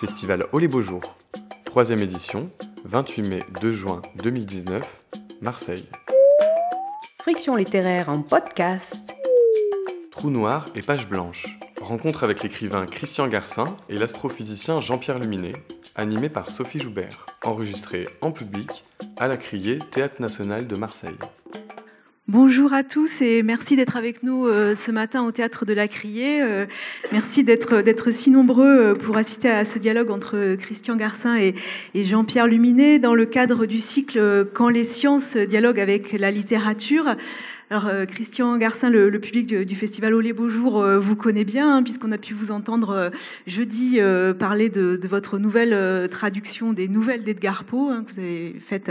Festival les beaux jours, troisième édition, 28 mai 2 juin 2019, Marseille. Friction littéraire en podcast. Trou noir et page blanche. Rencontre avec l'écrivain Christian Garcin et l'astrophysicien Jean-Pierre Luminet, animé par Sophie Joubert. Enregistré en public à la Criée, Théâtre National de Marseille. Bonjour à tous et merci d'être avec nous euh, ce matin au théâtre de la Criée. Euh, merci d'être si nombreux euh, pour assister à ce dialogue entre Christian Garcin et, et Jean-Pierre Luminet dans le cadre du cycle Quand les sciences dialoguent avec la littérature. Alors, euh, Christian Garcin, le, public du, festival Au les Beaux Jours euh, vous connaît bien, hein, puisqu'on a pu vous entendre euh, jeudi parler de, votre nouvelle traduction des nouvelles d'Edgar Poe, hein, que vous avez faite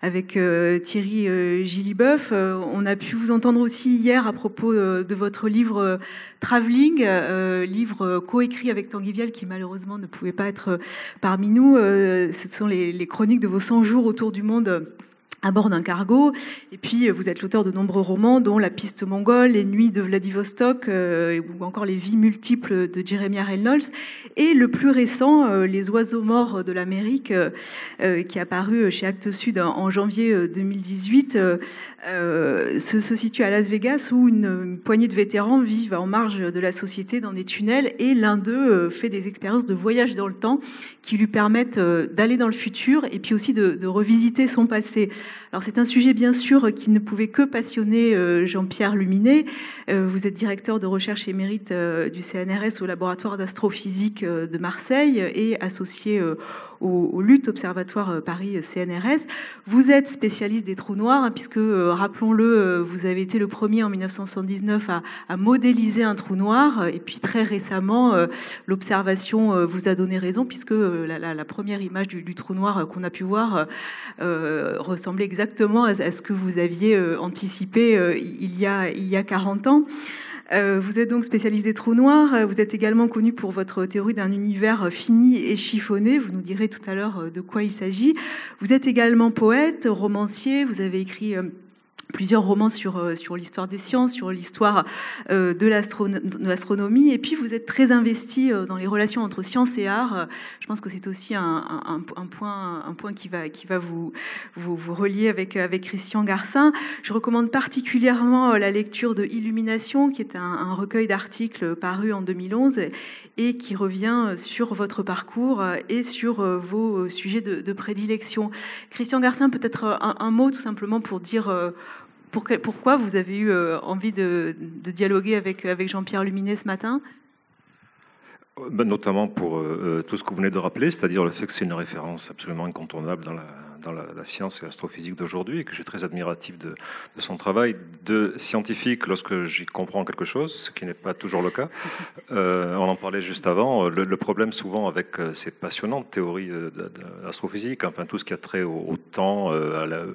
avec Thierry Gilliboeuf. on a pu vous entendre aussi hier à propos de votre livre Travelling, livre coécrit avec Tanguy Vial, qui malheureusement ne pouvait pas être parmi nous. ce sont les, les chroniques de vos 100 jours autour du monde à bord d'un cargo. Et puis, vous êtes l'auteur de nombreux romans, dont La piste mongole, Les nuits de Vladivostok, euh, ou encore Les vies multiples de Jeremiah Reynolds. Et le plus récent, euh, Les oiseaux morts de l'Amérique, euh, qui est apparu chez Actes Sud en, janvier 2018, se, situe à Las Vegas, où une, poignée de vétérans vivent en marge de la société dans des tunnels. Et l'un d'eux fait des expériences de voyage dans le temps qui lui permettent d'aller dans le futur et puis aussi de revisiter son passé. Alors c'est un sujet bien sûr qui ne pouvait que passionner euh, Jean-Pierre Luminet. Euh, vous êtes directeur de recherche émérite euh, du CNRS au laboratoire d'astrophysique de Marseille et associé au, Lutte Observatoire Paris CNRS. Vous êtes spécialiste des trous noirs hein, puisque, rappelons-le, vous avez été le premier en 1979 à, modéliser un trou noir et puis très récemment, l'observation vous a donné raison puisque la, première image du, trou noir qu'on a pu voir ressemblait exactement à ce que vous aviez euh, anticipé euh, il y a 40 ans. Euh, vous êtes donc spécialiste des trous noirs. Vous êtes également connu pour votre théorie d'un univers fini et chiffonné. Vous nous direz tout à l'heure de quoi il s'agit. Vous êtes également poète, romancier. Vous avez écrit plusieurs romans sur, euh, sur l'histoire des sciences, sur l'histoire euh, de l'astronomie. Et puis, vous êtes très investi euh, dans les relations entre science et art. Je pense que c'est aussi un, point, un point qui va, qui va vous, vous, vous relier avec, avec Christian Garcin. Je recommande particulièrement la lecture de Illumination, qui est un, recueil d'articles paru en 2011 et qui revient sur votre parcours et sur vos sujets de, prédilection. Christian Garcin, peut-être un, mot tout simplement pour dire pourquoi vous avez eu euh, envie de, de, dialoguer avec, avec Jean-Pierre Luminet ce matin? Ben, Notamment pour euh, tout ce que vous venez de rappeler, c'est-à-dire le fait que c'est une référence absolument incontournable dans la, dans la, la science et l'astrophysique d'aujourd'hui et que je suis très admiratif de, de, son travail de scientifique lorsque j'y comprends quelque chose, ce qui n'est pas toujours le cas. Euh, on en parlait juste avant. Le, le problème souvent avec euh, ces passionnantes théories d'astrophysique, enfin tout ce qui a trait au, au temps, à la,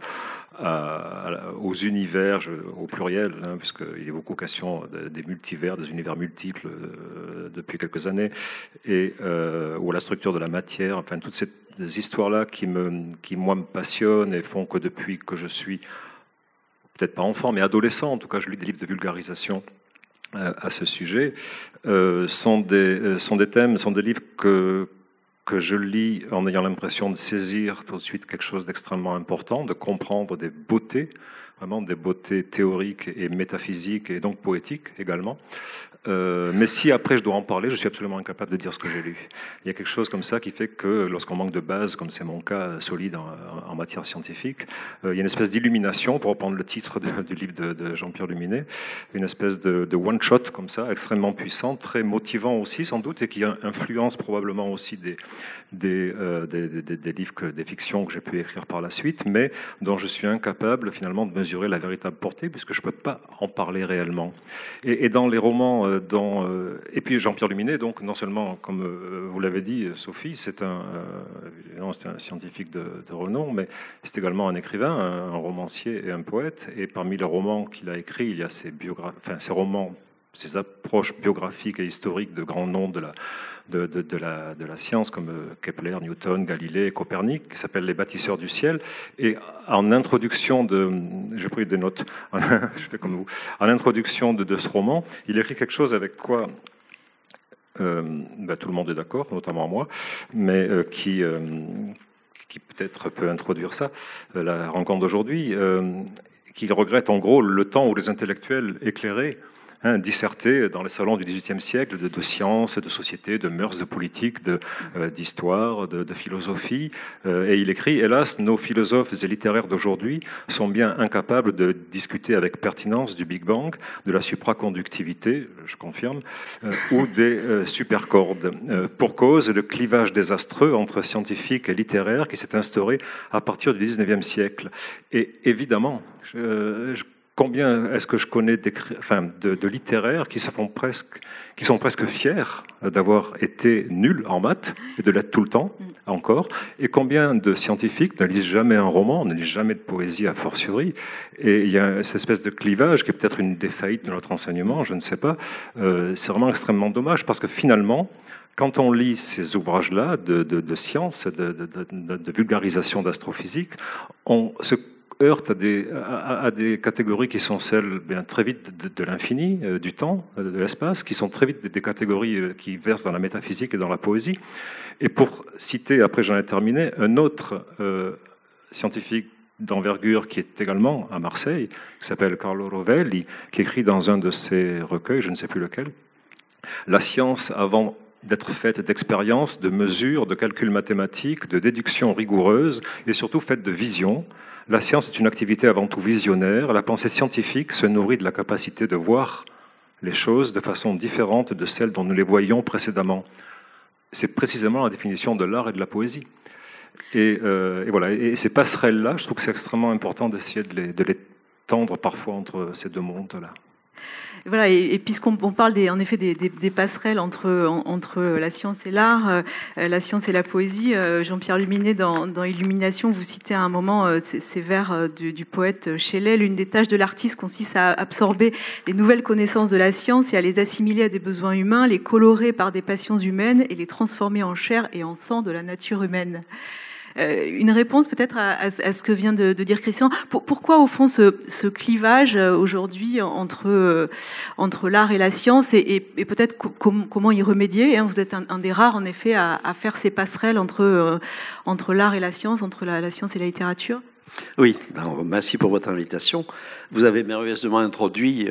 aux univers, au pluriel, hein, puisqu'il est beaucoup question des multivers, des univers multiples euh, depuis quelques années, euh, ou à la structure de la matière, enfin toutes ces histoires-là qui, moi, me passionnent et font que depuis que je suis, peut-être pas enfant, mais adolescent, en tout cas, je lis des livres de vulgarisation euh, à ce sujet, sont des thèmes, sont des livres que, que je lis en ayant l'impression de saisir tout de suite quelque chose d'extrêmement important, de comprendre des beautés, vraiment des beautés théoriques et métaphysiques et donc poétiques également. Euh, mais si après je dois en parler, je suis absolument incapable de dire ce que j'ai lu. Il y a quelque chose comme ça qui fait que lorsqu'on manque de base, comme c'est mon cas solide en, matière scientifique, euh, il y a une espèce d'illumination, pour reprendre le titre du livre de, Jean-Pierre Luminet, une espèce de, one-shot comme ça, extrêmement puissant, très motivant aussi sans doute, et qui influence probablement aussi euh, des, livres, que, des fictions que j'ai pu écrire par la suite, mais dont je suis incapable finalement de mesurer la véritable portée, puisque je ne peux pas en parler réellement. Et dans les romans euh, euh, et puis Jean-Pierre Luminet, donc non seulement, comme euh, vous l'avez dit, Sophie, c'est un, scientifique de, renom, mais c'est également un écrivain, un, romancier et un poète. Et parmi les romans qu'il a écrits, il y a ses, biogra enfin, ses romans ces approches biographiques et historiques de grands noms de la, science comme Kepler, Newton, Galilée, Copernic, qui s'appelle Les bâtisseurs du ciel. Et en introduction de, j'ai pris des notes, je fais comme vous, en introduction de, ce roman, il écrit quelque chose avec quoi ben, tout le monde est d'accord, notamment moi, mais qui, qui peut-être peut introduire ça, la rencontre d'aujourd'hui, qui regrette en gros le temps où les intellectuels éclairés hein, disserté dans les salons du XVIIIe siècle de, sciences, de société, de mœurs, de politique, euh, d'histoire, de, philosophie. Euh, et il écrit, hélas, nos philosophes et littéraires d'aujourd'hui sont bien incapables de discuter avec pertinence du Big Bang, de la supraconductivité, je confirme, euh, ou des supercordes. pour cause, le clivage désastreux entre scientifiques et littéraires qui s'est instauré à partir du XIXe siècle. Et évidemment, je combien est-ce que je connais enfin, de, littéraires qui, se font presque, qui sont presque fiers d'avoir été nuls en maths et de l'être tout le temps mm. encore, et combien de scientifiques ne lisent jamais un roman, ne lisent jamais de poésie a fortiori, et il y a cette espèce de clivage qui est peut-être une défaillite de notre enseignement, je ne sais pas, euh, c'est vraiment extrêmement dommage parce que finalement, quand on lit ces ouvrages-là de, de, de science, de, de vulgarisation d'astrophysique, on se heurte à des, des, catégories qui sont celles bien, très vite de, l'infini, euh, du temps, euh, de l'espace, qui sont très vite des, catégories euh, qui versent dans la métaphysique et dans la poésie. Et pour citer, après j'en ai terminé, un autre scientifique d'envergure qui est également à Marseille, qui s'appelle Carlo Rovelli, qui écrit dans un de ses recueils, je ne sais plus lequel, La science avant d'être faite d'expériences, de mesures, de calculs mathématiques, de déductions rigoureuses et surtout faite de visions, la science est une activité avant tout visionnaire. La pensée scientifique se nourrit de la capacité de voir les choses de façon différente de celle dont nous les voyions précédemment. C'est précisément la définition de l'art et de la poésie. Et, euh, voilà. Et ces passerelles-là, je trouve que c'est extrêmement important d'essayer de de les tendre parfois entre ces deux mondes-là. Voilà, et, puisqu'on parle des, en effet des, passerelles entre, entre la science et l'art, euh, la science et la poésie, euh, Jean-Pierre Luminet, dans, Illumination, vous citez à un moment euh, ces, vers du, poète Shelley. L'une des tâches de l'artiste consiste à absorber les nouvelles connaissances de la science et à les assimiler à des besoins humains, les colorer par des passions humaines et les transformer en chair et en sang de la nature humaine. Euh, une réponse peut-être à, ce que vient de, dire Christian. pourquoi au fond ce, clivage euh, aujourd'hui entre, euh, entre l'art et la science et, peut-être comment y remédier hein? Vous êtes un, des rares en effet à, faire ces passerelles entre, entre l'art et la science, entre la, science et la littérature. Oui, merci pour votre invitation. Vous avez merveilleusement introduit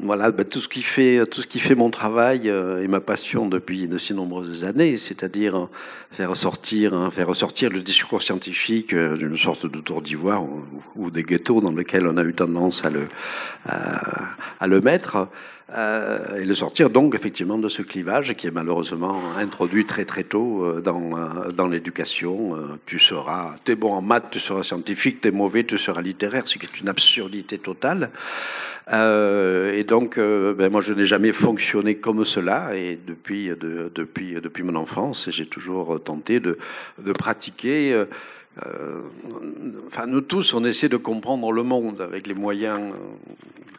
voilà, bah, tout ce qui fait tout ce qui fait mon travail euh, et ma passion depuis de si nombreuses années, c'est-à-dire euh, faire ressortir hein, faire ressortir le discours scientifique euh, d'une sorte de tour d'ivoire ou, des ghettos dans lesquels on a eu tendance à le à le mettre. Euh, et le sortir donc effectivement de ce clivage qui est malheureusement introduit très très tôt euh, dans, euh, dans l'éducation. tu seras, t'es bon en maths, tu seras scientifique, t'es mauvais, tu seras littéraire, ce qui est une absurdité totale. et donc, ben, moi je n'ai jamais fonctionné comme cela et depuis, de, depuis, depuis mon enfance, j'ai toujours tenté de, de pratiquer enfin, nous tous, on essaie de comprendre le monde avec les moyens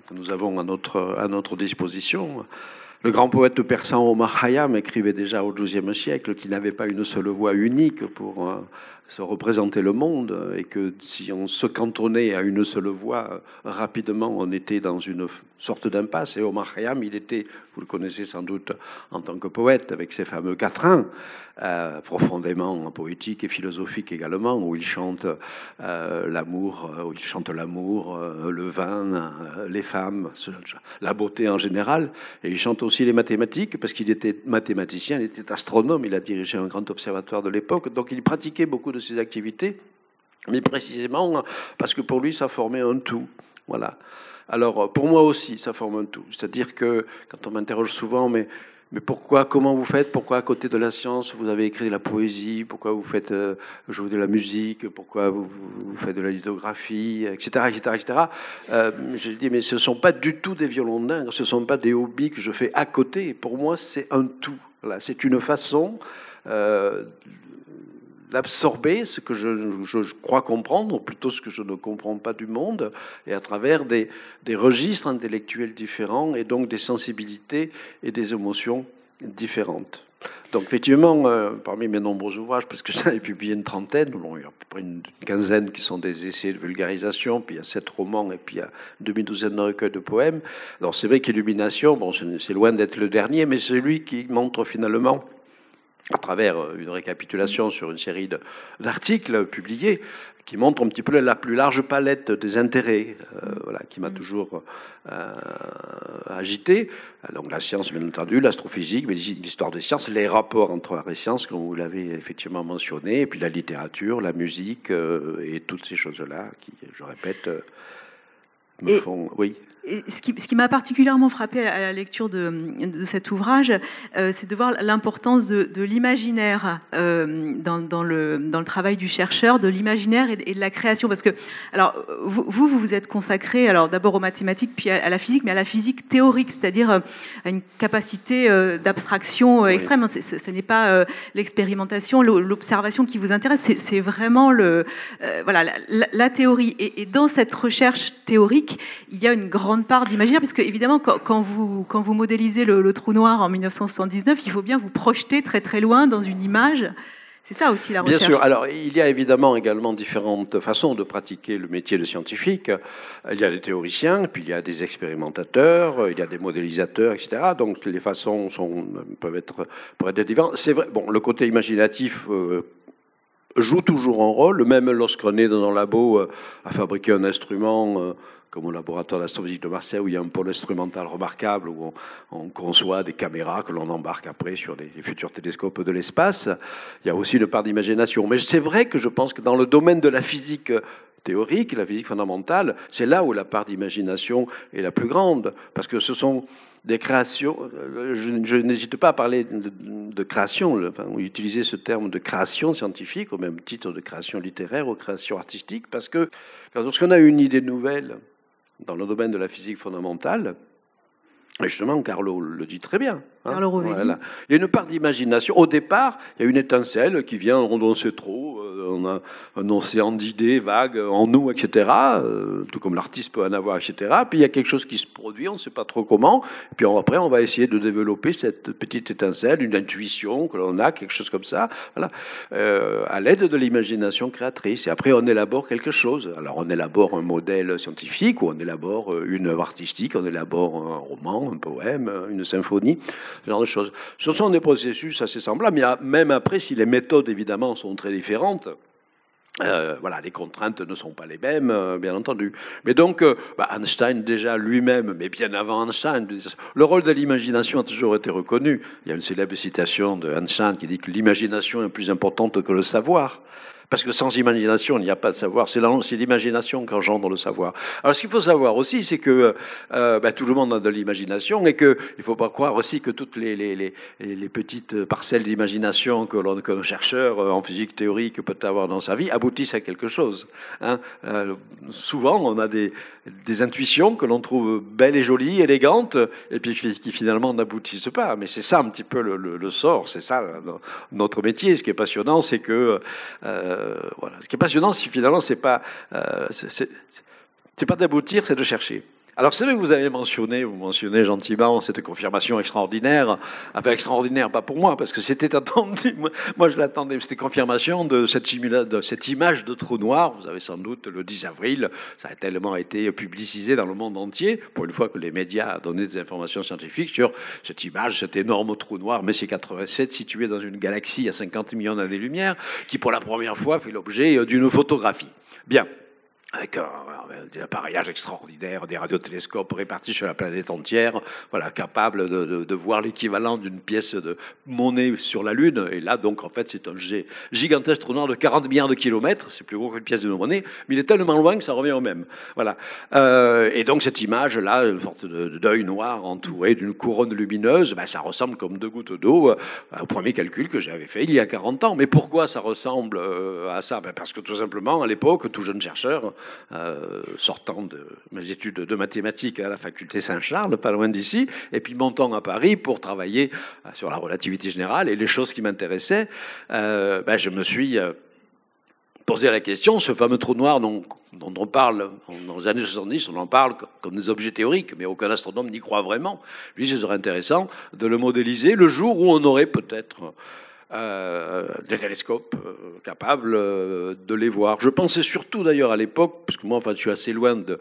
que nous avons à notre, à notre disposition. Le grand poète persan Omar Khayyam écrivait déjà au XIIe siècle qu'il n'avait pas une seule voix unique pour euh, se représenter le monde et que si on se cantonnait à une seule voix, rapidement on était dans une sorte d'impasse. Et Omar Khayyam, il était, vous le connaissez sans doute en tant que poète, avec ses fameux quatrains, euh, profondément poétique et philosophique également, où il chante euh, l'amour, où il chante l'amour, euh, le vin, les femmes, la beauté en général. Et il chante aussi les mathématiques, parce qu'il était mathématicien, il était astronome, il a dirigé un grand observatoire de l'époque, donc il pratiquait beaucoup de ses activités, mais précisément parce que pour lui, ça formait un tout. Voilà. Alors, pour moi aussi, ça forme un tout. C'est-à-dire que quand on m'interroge souvent, mais, mais pourquoi, comment vous faites? Pourquoi à côté de la science, vous avez écrit de la poésie? Pourquoi vous faites euh, jouer de la musique? Pourquoi vous, faites de la lithographie? Etc. etc., etc. Euh, je dis, mais ce ne sont pas du tout des violons dingues, ce ne sont pas des hobbies que je fais à côté. Pour moi, c'est un tout. Voilà. C'est une façon euh, d'absorber ce que je, crois comprendre, ou plutôt ce que je ne comprends pas du monde, et à travers des, registres intellectuels différents, et donc des sensibilités et des émotions différentes. Donc effectivement, euh, parmi mes nombreux ouvrages, parce que j'en ai publié une trentaine, bon, il y a à peu près une quinzaine qui sont des essais de vulgarisation, puis il y a sept romans, et puis il y a une demi-douzaine de recueils de poèmes. Alors c'est vrai qu'Illumination, bon, c'est loin d'être le dernier, mais c'est celui qui montre finalement à travers euh, une récapitulation sur une série d'articles publiés, qui montre un petit peu la plus large palette des intérêts, euh, voilà, qui m'a mm. toujours euh, agité. Donc la science, bien entendu, l'astrophysique, mais l'histoire des sciences, les rapports entre art et sciences, comme vous l'avez effectivement mentionné, et puis la littérature, la musique, et toutes ces choses-là, qui, je répète, me font... Oui ce qui, m'a particulièrement frappé à la lecture de, cet ouvrage, euh, c'est de voir l'importance de, l'imaginaire euh, dans, le, dans, le, travail du chercheur, de l'imaginaire et, de la création. Parce que, alors, vous, vous vous êtes consacré, alors d'abord aux mathématiques, puis à, la physique, mais à la physique théorique, c'est-à-dire euh, à une capacité d'abstraction extrême. Ce n'est pas l'expérimentation, l'observation qui vous intéresse, c'est vraiment le, voilà, la, la théorie. Et, et dans cette recherche théorique, il y a une grande part d'imaginaire, puisque évidemment, quand, vous, quand vous modélisez le, trou noir en 1979, il faut bien vous projeter très très loin dans une image. C'est ça aussi la recherche. Bien sûr. Alors, il y a évidemment également différentes façons de pratiquer le métier de scientifique. Il y a des théoriciens, puis il y a des expérimentateurs, il y a des modélisateurs, etc. Donc, les façons sont, peuvent, être, peuvent être différentes. C'est vrai, bon, le côté imaginatif. Euh, joue toujours un rôle, même lorsqu'on est dans un labo euh, à fabriquer un instrument, euh, comme au laboratoire d'astrophysique de Marseille, où il y a un pôle instrumental remarquable, où on, conçoit des caméras que l'on embarque après sur les, futurs télescopes de l'espace. Il y a aussi une part d'imagination. Mais c'est vrai que je pense que dans le domaine de la physique théorique, la physique fondamentale, c'est là où la part d'imagination est la plus grande, parce que ce sont des créations. Je, n'hésite pas à parler de, création, enfin, utiliser ce terme de création scientifique au même titre de création littéraire ou création artistique, parce que lorsqu'on a une idée nouvelle, dans le domaine de la physique fondamentale, et justement, Carlo le dit très bien. Hein. Il y a une part d'imagination. Au départ, il y a une étincelle qui vient, on sait trop, on a un océan d'idées vagues en nous, etc. Euh, tout comme l'artiste peut en avoir, etc. Puis il y a quelque chose qui se produit, on ne sait pas trop comment. Et puis après, on va essayer de développer cette petite étincelle, une intuition que l'on a, quelque chose comme ça, voilà, euh, à l'aide de l'imagination créatrice. Et après, on élabore quelque chose. Alors, on élabore un modèle scientifique, ou on élabore une œuvre artistique, on élabore un roman, un poème, une symphonie, ce genre de choses. Ce sont des processus assez semblables, mais même après, si les méthodes évidemment sont très différentes, euh, voilà, les contraintes ne sont pas les mêmes, euh, bien entendu. Mais donc, euh, bah, Einstein déjà lui-même, mais bien avant Einstein, le rôle de l'imagination a toujours été reconnu. Il y a une célèbre citation de Einstein qui dit que l'imagination est plus importante que le savoir. Parce que sans imagination, il n'y a pas de savoir. C'est l'imagination qui engendre le savoir. Alors, ce qu'il faut savoir aussi, c'est que euh, ben, tout le monde a de l'imagination et qu'il ne faut pas croire aussi que toutes les petites parcelles d'imagination que qu'un chercheur euh, en physique théorique peut avoir dans sa vie aboutissent à quelque chose. Hein. Euh, souvent, on a des, des intuitions que l'on trouve belles et jolies, élégantes, et puis qui finalement n'aboutissent pas. Mais c'est ça un petit peu le, sort, c'est ça notre métier. Ce qui est passionnant, c'est que euh, voilà. Ce qui est passionnant, c'est finalement, c'est pas, euh, c'est pas d'aboutir, c'est de chercher. Alors c'est vrai que vous avez mentionné, vous mentionnez gentiment cette confirmation extraordinaire, enfin extraordinaire pas pour moi parce que c'était attendu, moi, je l'attendais, c'était confirmation de cette, image de trou noir, vous avez sans doute le 10 avril, ça a tellement été publicisé dans le monde entier, pour une fois que les médias ont donné des informations scientifiques sur cette image, cet énorme trou noir, Messier 87 situé dans une galaxie à 50 millions d'années-lumière, qui pour la première fois fait l'objet d'une photographie. Bien avec un, appareillage extraordinaire, des radiotélescopes répartis sur la planète entière, voilà, capable de, voir l'équivalent d'une pièce de monnaie sur la Lune. Et là, donc, en fait, c'est un gigantesque noir de 40 milliards de kilomètres, c'est plus gros qu'une pièce de monnaie, mais il est tellement loin que ça revient au même. Voilà. Euh, et donc, cette image-là, une sorte d'œil noir entouré d'une couronne lumineuse, ben, ça ressemble comme deux gouttes d'eau euh, au premier calcul que j'avais fait il y a 40 ans. Mais pourquoi ça ressemble euh, à ça? Ben, Parce que tout simplement, à l'époque, tout jeune chercheur, euh, sortant de mes études de mathématiques à la faculté Saint-Charles, pas loin d'ici, et puis montant à Paris pour travailler euh, sur la relativité générale et les choses qui m'intéressaient, euh, ben, je me suis poser la question, ce fameux trou noir dont, dont on parle dans les années 70, on en parle comme des objets théoriques, mais aucun astronome n'y croit vraiment. Lui, ce serait intéressant de le modéliser le jour où on aurait peut-être euh, des télescopes euh, capables euh, de les voir. Je pensais surtout d'ailleurs à l'époque, parce que moi, enfin, je suis assez loin de,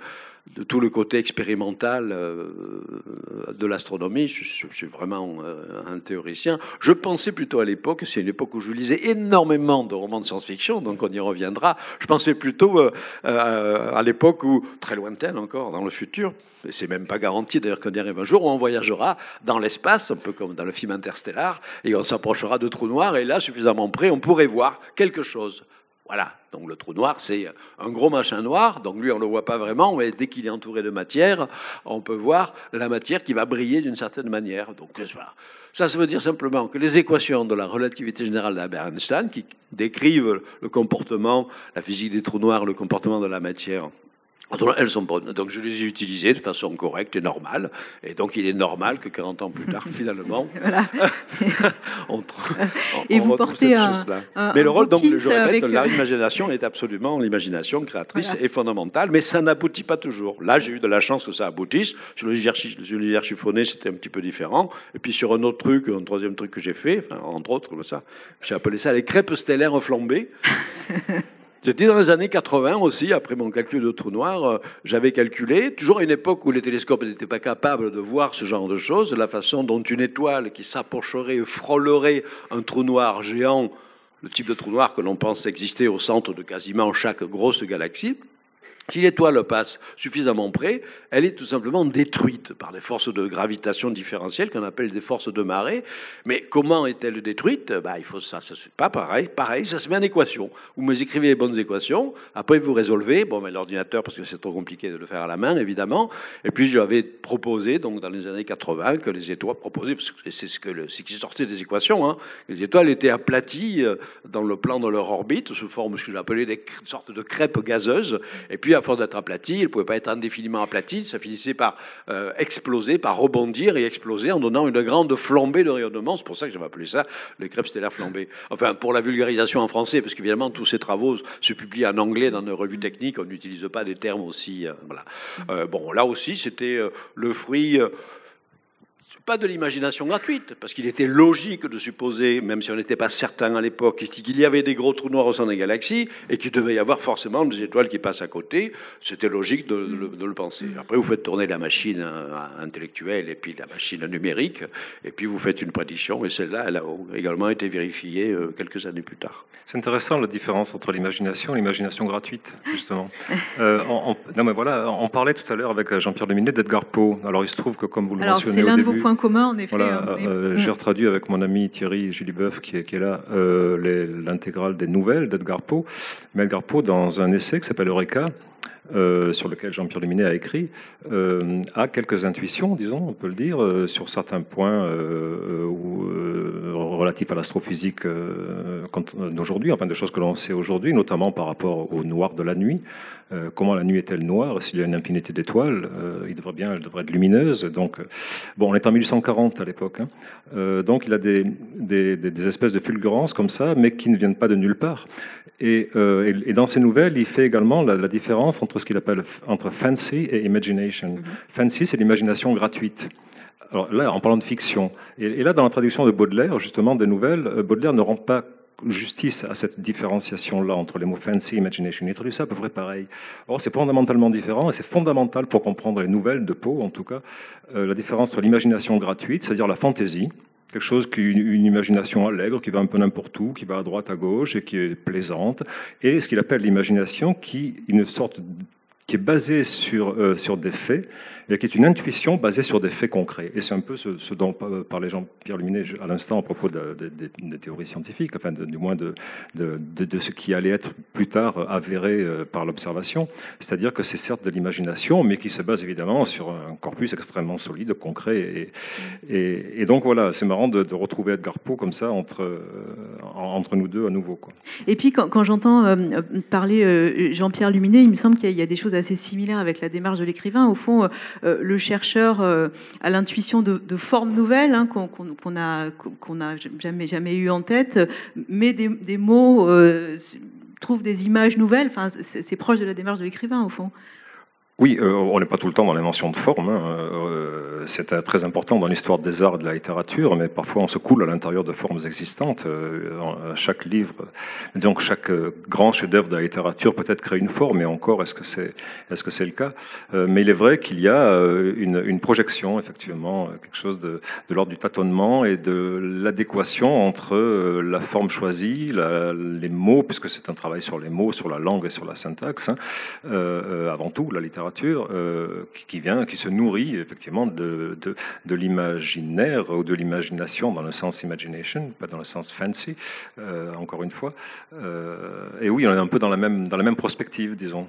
de tout le côté expérimental euh, de l'astronomie. Je, suis vraiment euh, un théoricien. Je pensais plutôt à l'époque, c'est une époque où je lisais énormément de romans de science-fiction, donc on y reviendra. Je pensais plutôt euh, à l'époque où, très lointaine encore, dans le futur, et c'est même pas garanti d'ailleurs qu'on y arrive un jour, où on voyagera dans l'espace, un peu comme dans le film Interstellar, et on s'approchera de trous noirs, et là, suffisamment près, on pourrait voir quelque chose. Voilà, donc le trou noir, c'est un gros machin noir, donc lui on ne le voit pas vraiment, mais dès qu'il est entouré de matière, on peut voir la matière qui va briller d'une certaine manière. Donc ça, ça veut dire simplement que les équations de la relativité générale d'Albert Einstein, qui décrivent le comportement, la physique des trous noirs, le comportement de la matière elles sont bonnes. Donc je les ai utilisées de façon correcte et normale. Et donc il est normal que 40 ans plus tard, finalement, on, et vous portez un, Mais le rôle, donc, je répète, euh, l'imagination est absolument l'imagination créatrice est fondamentale, mais ça n'aboutit pas toujours. Là, j'ai eu de la chance que ça aboutisse. Sur l'univers chiffonné, c'était un petit peu différent. Et puis sur un autre truc, un troisième truc que j'ai fait, entre autres, ça, j'ai appelé ça les crêpes stellaires flambées. C'était dans les années 80 aussi, après mon calcul de trou noir, euh, j'avais calculé, toujours à une époque où les télescopes n'étaient pas capables de voir ce genre de choses, la façon dont une étoile qui s'approcherait, frôlerait un trou noir géant, le type de trou noir que l'on pense exister au centre de quasiment chaque grosse galaxie, si l'étoile passe suffisamment près, elle est tout simplement détruite par des forces de gravitation différentielles qu'on appelle des forces de marée. Mais comment est-elle détruite? Bah, il faut ça, ça pas pareil. Pareil, ça se met en équation. Vous me écrivez les bonnes équations, après vous résolvez. Bon, mais l'ordinateur parce que c'est trop compliqué de le faire à la main, évidemment. Et puis j'avais proposé, donc dans les années 80, que les étoiles proposées, parce que c'est ce que le, qui sortait des équations, hein, les étoiles étaient aplaties euh, dans le plan de leur orbite sous forme ce que j'appelais des sortes de crêpes gazeuses. Et puis à force d'être aplati, il ne pouvait pas être indéfiniment aplati, ça finissait par euh, exploser, par rebondir et exploser en donnant une grande flambée de rayonnement. C'est pour ça que j'avais appelé ça les crêpes stellaires flambées. Enfin, pour la vulgarisation en français, parce qu'évidemment, tous ces travaux se publient en anglais dans nos revues techniques, on n'utilise pas des termes aussi. Euh, voilà. Euh, bon, là aussi, c'était le fruit pas de l'imagination gratuite, parce qu'il était logique de supposer, même si on n'était pas certain à l'époque, qu'il y avait des gros trous noirs au sein des galaxies et qu'il devait y avoir forcément des étoiles qui passent à côté. C'était logique de, le penser. Après, vous faites tourner la machine euh, intellectuelle et puis la machine numérique, et puis vous faites une prédiction, et celle-là, elle a également été vérifiée euh, quelques années plus tard. C'est intéressant la différence entre l'imagination et l'imagination gratuite, justement. Euh, non, mais voilà, on parlait tout à l'heure avec Jean-Pierre Luminet d'Edgar Poe. Alors, il se trouve que, comme vous le mentionnez au début, commun, en effet. Voilà, hein, euh, J'ai retraduit avec mon ami Thierry Juliboeuf, qui est, qui est là, euh, l'intégrale des nouvelles d'Edgar Poe. Mais Edgar Poe, dans un essai qui s'appelle Eureka, euh, sur lequel Jean-Pierre Luminet a écrit, euh, a quelques intuitions, disons, on peut le dire, euh, sur certains points relatifs à l'astrophysique d'aujourd'hui, enfin des choses que l'on sait aujourd'hui, notamment par rapport au noir de la nuit. comment la nuit est-elle noire? S'il y a une infinité d'étoiles, il devrait bien, elle devrait être lumineuse. Donc, bon, on est en 1840 à l'époque, hein. donc il a des, des, des, espèces de fulgurances comme ça, mais qui ne viennent pas de nulle part. Et, et, dans ces nouvelles, il fait également la, la différence entre ce qu'il appelle entre fancy et imagination. Mhm. Fancy, c'est l'imagination gratuite. Alors là, en parlant de fiction, et, là, dans la traduction de Baudelaire, justement, des nouvelles, euh, Baudelaire ne rend pas justice à cette différenciation-là entre les mots fancy imagination. Il traduit ça à peu près pareil. Or, c'est fondamentalement différent, et c'est fondamental pour comprendre les nouvelles de Poe, en tout cas, euh, la différence entre l'imagination gratuite, c'est-à-dire la fantaisie, quelque chose qui une, une imagination allègre, qui va un peu n'importe où, qui va à droite, à gauche et qui est plaisante, et ce qu'il appelle l'imagination qui une sorte qui est basée sur, euh, sur des faits et qui est une intuition basée sur des faits concrets. Et c'est un peu ce, dont parlait Jean-Pierre Luminet à l'instant à propos des théories scientifiques, enfin du moins de, de, ce qui allait être plus tard avéré euh, par l'observation. C'est-à-dire que c'est certes de l'imagination, mais qui se base évidemment sur un corpus extrêmement solide, concret. Et, et, donc voilà, c'est marrant de, retrouver Edgar Poe comme ça entre, euh, entre nous deux à nouveau. Quoi. Et puis quand, j'entends euh, parler Jean-Pierre Luminet, il me semble qu'il y, a des choses assez similaires avec la démarche de l'écrivain. Au fond, euh, le chercheur euh, a l'intuition de, formes nouvelles hein, qu'on n'a jamais, jamais eu en tête, mais des, mots euh, trouve des images nouvelles. Enfin, c'est proche de la démarche de l'écrivain, au fond. Oui, euh, on n'est pas tout le temps dans l'invention de forme. Hein. Euh, c'est très important dans l'histoire des arts et de la littérature, mais parfois on se coule à l'intérieur de formes existantes. Euh, chaque livre, donc chaque grand chef-d'œuvre de la littérature peut-être crée une forme, et encore, est-ce que c'est le cas? Mais il est vrai qu'il y a une, projection, effectivement, quelque chose de, l'ordre du tâtonnement et de l'adéquation entre la forme choisie, la, les mots, puisque c'est un travail sur les mots, sur la langue et sur la syntaxe, hein, avant tout, la littérature euh, qui, vient, qui se nourrit effectivement de, de, l'imaginaire ou de l'imagination dans le sens imagination, pas dans le sens fancy, euh, encore une fois. Euh, et oui, on est un peu dans la même, dans la même prospective, disons.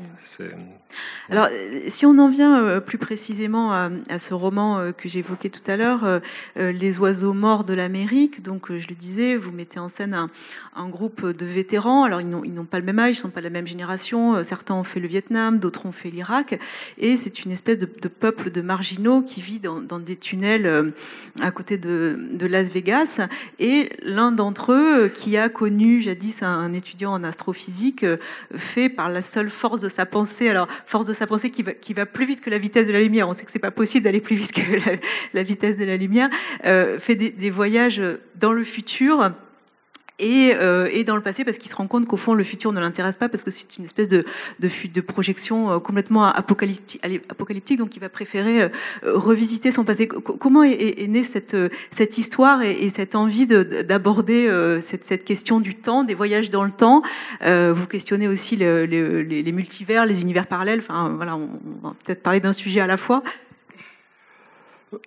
Alors, si on en vient plus précisément à, ce roman que j'évoquais tout à l'heure, Les oiseaux morts de l'Amérique, donc je le disais, vous mettez en scène un, un groupe de vétérans. Alors, ils n'ont pas le même âge, ils ne sont pas de la même génération. Certains ont fait le Vietnam, d'autres ont fait l'Irak. Et c'est une espèce de, peuple de marginaux qui vit dans, des tunnels euh, à côté de, Las Vegas. Et l'un d'entre eux, qui a connu jadis un, étudiant en astrophysique, euh, fait par la seule force de sa pensée, alors force de sa pensée qui va, plus vite que la vitesse de la lumière, on sait que c'est pas possible d'aller plus vite que la, vitesse de la lumière, euh, fait des voyages dans le futur et, euh, et, dans le passé parce qu'il se rend compte qu'au fond le futur ne l'intéresse pas parce que c'est une espèce de, de, de projection euh, complètement apocalyptique, donc il va préférer euh, revisiter son passé. Comment est, est, née cette, cette histoire et, et cette envie d'aborder cette, cette, question du temps, des voyages dans le temps? Vous questionnez aussi le, les, les, multivers, les univers parallèles. Enfin voilà, on, va peut-être parler d'un sujet à la fois. Bah,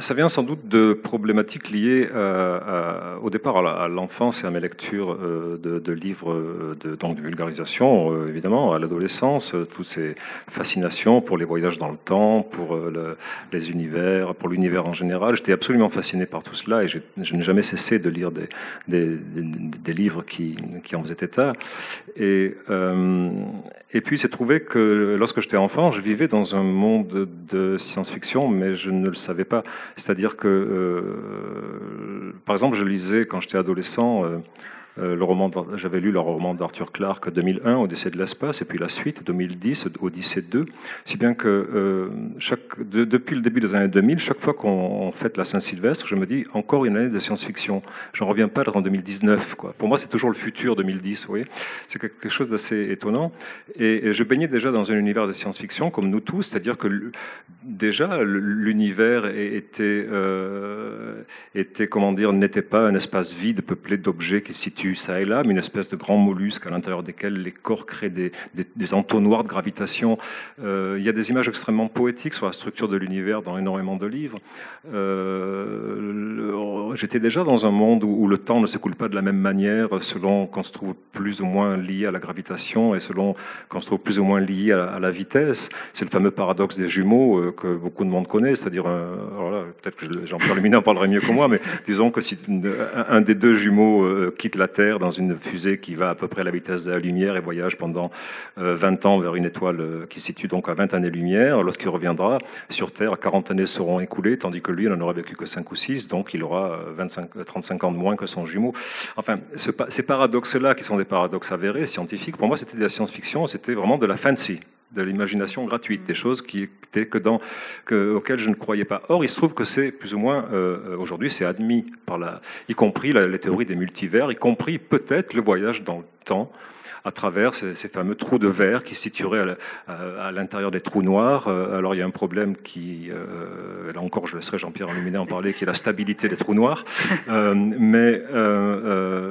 ça vient sans doute de problématiques liées euh, au départ à l'enfance et à mes lectures euh, de, livres euh, de, donc de vulgarisation, évidemment, à l'adolescence, toutes ces fascinations pour les voyages dans le temps, pour les univers, pour l'univers en général. J'étais absolument fasciné par tout cela et je, n'ai jamais cessé de lire des, livres qui, en faisaient état. Et, et puis, c'est trouvé que lorsque j'étais enfant, je vivais dans un monde de science-fiction, mais je ne le savais pas. C'est-à-dire que, euh, par exemple, je lisais quand j'étais adolescent euh, le roman, j'avais lu le roman d'Arthur Clarke 2001, Odyssée de l'espace, et puis la suite 2010, Odyssée 2, si bien que euh, depuis le début des années 2000, chaque fois qu'on fête la Saint-Sylvestre, je me dis encore une année de science-fiction. J'en reviens pas en 2019. Quoi. Pour moi, c'est toujours le futur 2010. Vous c'est quelque chose d'assez étonnant. Et, je baignais déjà dans un univers de science-fiction, comme nous tous, c'est-à-dire que déjà l'univers euh, était, comment dire, n'était pas un espace vide peuplé d'objets qui se situent ça et là, mais une espèce de grand mollusque à l'intérieur desquels les corps créent des, des, entonnoirs de gravitation. Euh, il y a des images extrêmement poétiques sur la structure de l'univers dans énormément de livres. Euh, j'étais déjà dans un monde où, le temps ne s'écoule pas de la même manière selon qu'on se trouve plus ou moins lié à la gravitation et selon qu'on se trouve plus ou moins lié à, la vitesse. C'est le fameux paradoxe des jumeaux euh, que beaucoup de monde connaît, c'est-à-dire, peut-être que Jean-Pierre Luminet en parlerait mieux que moi, mais disons que si un, des deux jumeaux quitte la Terre dans une fusée qui va à peu près à la vitesse de la lumière et voyage pendant 20 euh, ans vers une étoile euh, qui se situe donc à 20 années-lumière. Lorsqu'il reviendra sur Terre, 40 années seront écoulées, tandis que lui, il n'en aura vécu que 5 ou 6, donc il aura 25, euh, 35 ans de moins que son jumeau. Enfin, ces paradoxes-là, qui sont des paradoxes avérés, scientifiques, pour moi, c'était de la science-fiction, c'était vraiment de la fancy de l'imagination gratuite, des choses qui étaient que dans, que, auxquelles je ne croyais pas. Or, il se trouve que c'est plus ou moins, euh, aujourd'hui, c'est admis par la, y compris la, les théories des multivers, y compris peut-être le voyage dans le temps, à travers ces, fameux trous de verre qui se situeraient à l'intérieur des trous noirs. Euh, alors il y a un problème qui, euh, là encore je laisserai Jean-Pierre Illuminé en parler, qui est la stabilité des trous noirs. Euh, mais,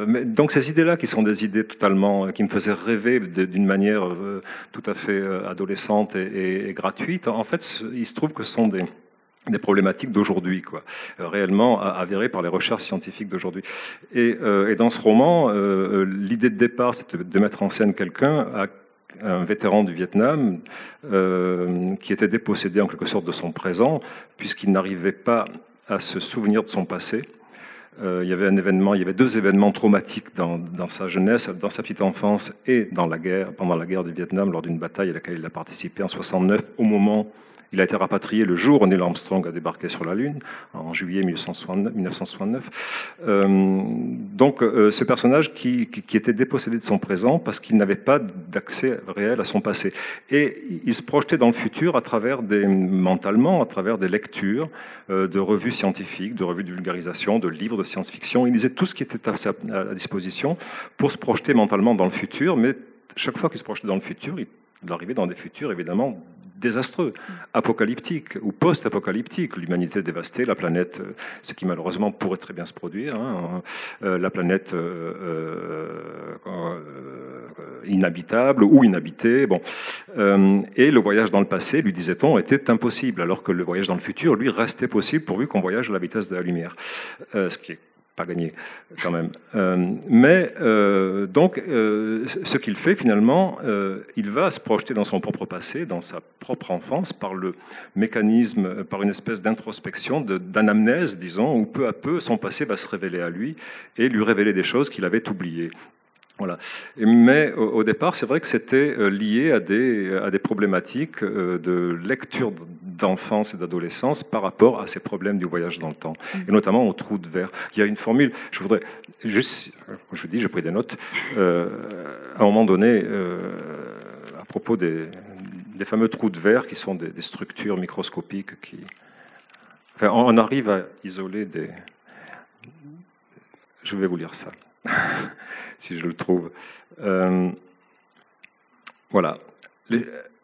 mais, donc ces idées-là qui sont des idées totalement, qui me faisaient rêver d'une manière tout à fait adolescente et, et, gratuite, en fait il se trouve que ce sont des des problématiques d'aujourd'hui, quoi, euh, réellement avérées par les recherches scientifiques d'aujourd'hui. Et, euh, dans ce roman, euh, l'idée de départ, c'était de mettre en scène quelqu'un, un vétéran du Vietnam, qui était dépossédé en quelque sorte de son présent, puisqu'il n'arrivait pas à se souvenir de son passé. il y avait un événement, il y avait deux événements traumatiques dans, dans, sa jeunesse, dans sa petite enfance et dans la guerre, pendant la guerre du Vietnam, lors d'une bataille à laquelle il a participé en 69, au moment Il a été rapatrié le jour où Neil Armstrong a débarqué sur la Lune, en juillet 1969. Euh, donc, euh, ce personnage qui, était dépossédé de son présent parce qu'il n'avait pas d'accès réel à son passé. Et il se projetait dans le futur à travers des, mentalement, à travers des lectures euh, de revues scientifiques, de revues de vulgarisation, de livres de science-fiction. Il lisait tout ce qui était à sa disposition pour se projeter mentalement dans le futur, mais chaque fois qu'il se projetait dans le futur, il arrivait dans des futurs évidemment désastreux, apocalyptiques ou post-apocalyptiques. L'humanité dévastée, la planète, euh, ce qui malheureusement pourrait très bien se produire, hein, euh, la planète euh, inhabitable ou inhabitée. Bon. et le voyage dans le passé, lui disait-on, était impossible, alors que le voyage dans le futur, lui, restait possible pourvu qu'on voyage à la vitesse de la lumière. ce qui est pas gagné quand même. Euh, mais euh, donc, euh, ce qu'il fait finalement, il va se projeter dans son propre passé, dans sa propre enfance, par le mécanisme, par une espèce d'introspection, d'anamnèse, disons, où peu à peu son passé va se révéler à lui et lui révéler des choses qu'il avait oubliées. Voilà. Mais au, départ, c'est vrai que c'était lié à des, à des problématiques de lecture d'enfance et d'adolescence par rapport à ces problèmes du voyage dans le temps, et notamment au trou de verre. Il y a une formule, je voudrais juste, je vous dis, j'ai pris des notes, euh, à un moment donné, à propos des, des, fameux trous de verre qui sont des, des structures microscopiques qui... Enfin, on arrive à isoler des... Je vais vous lire ça. si je le trouve. Euh, voilà.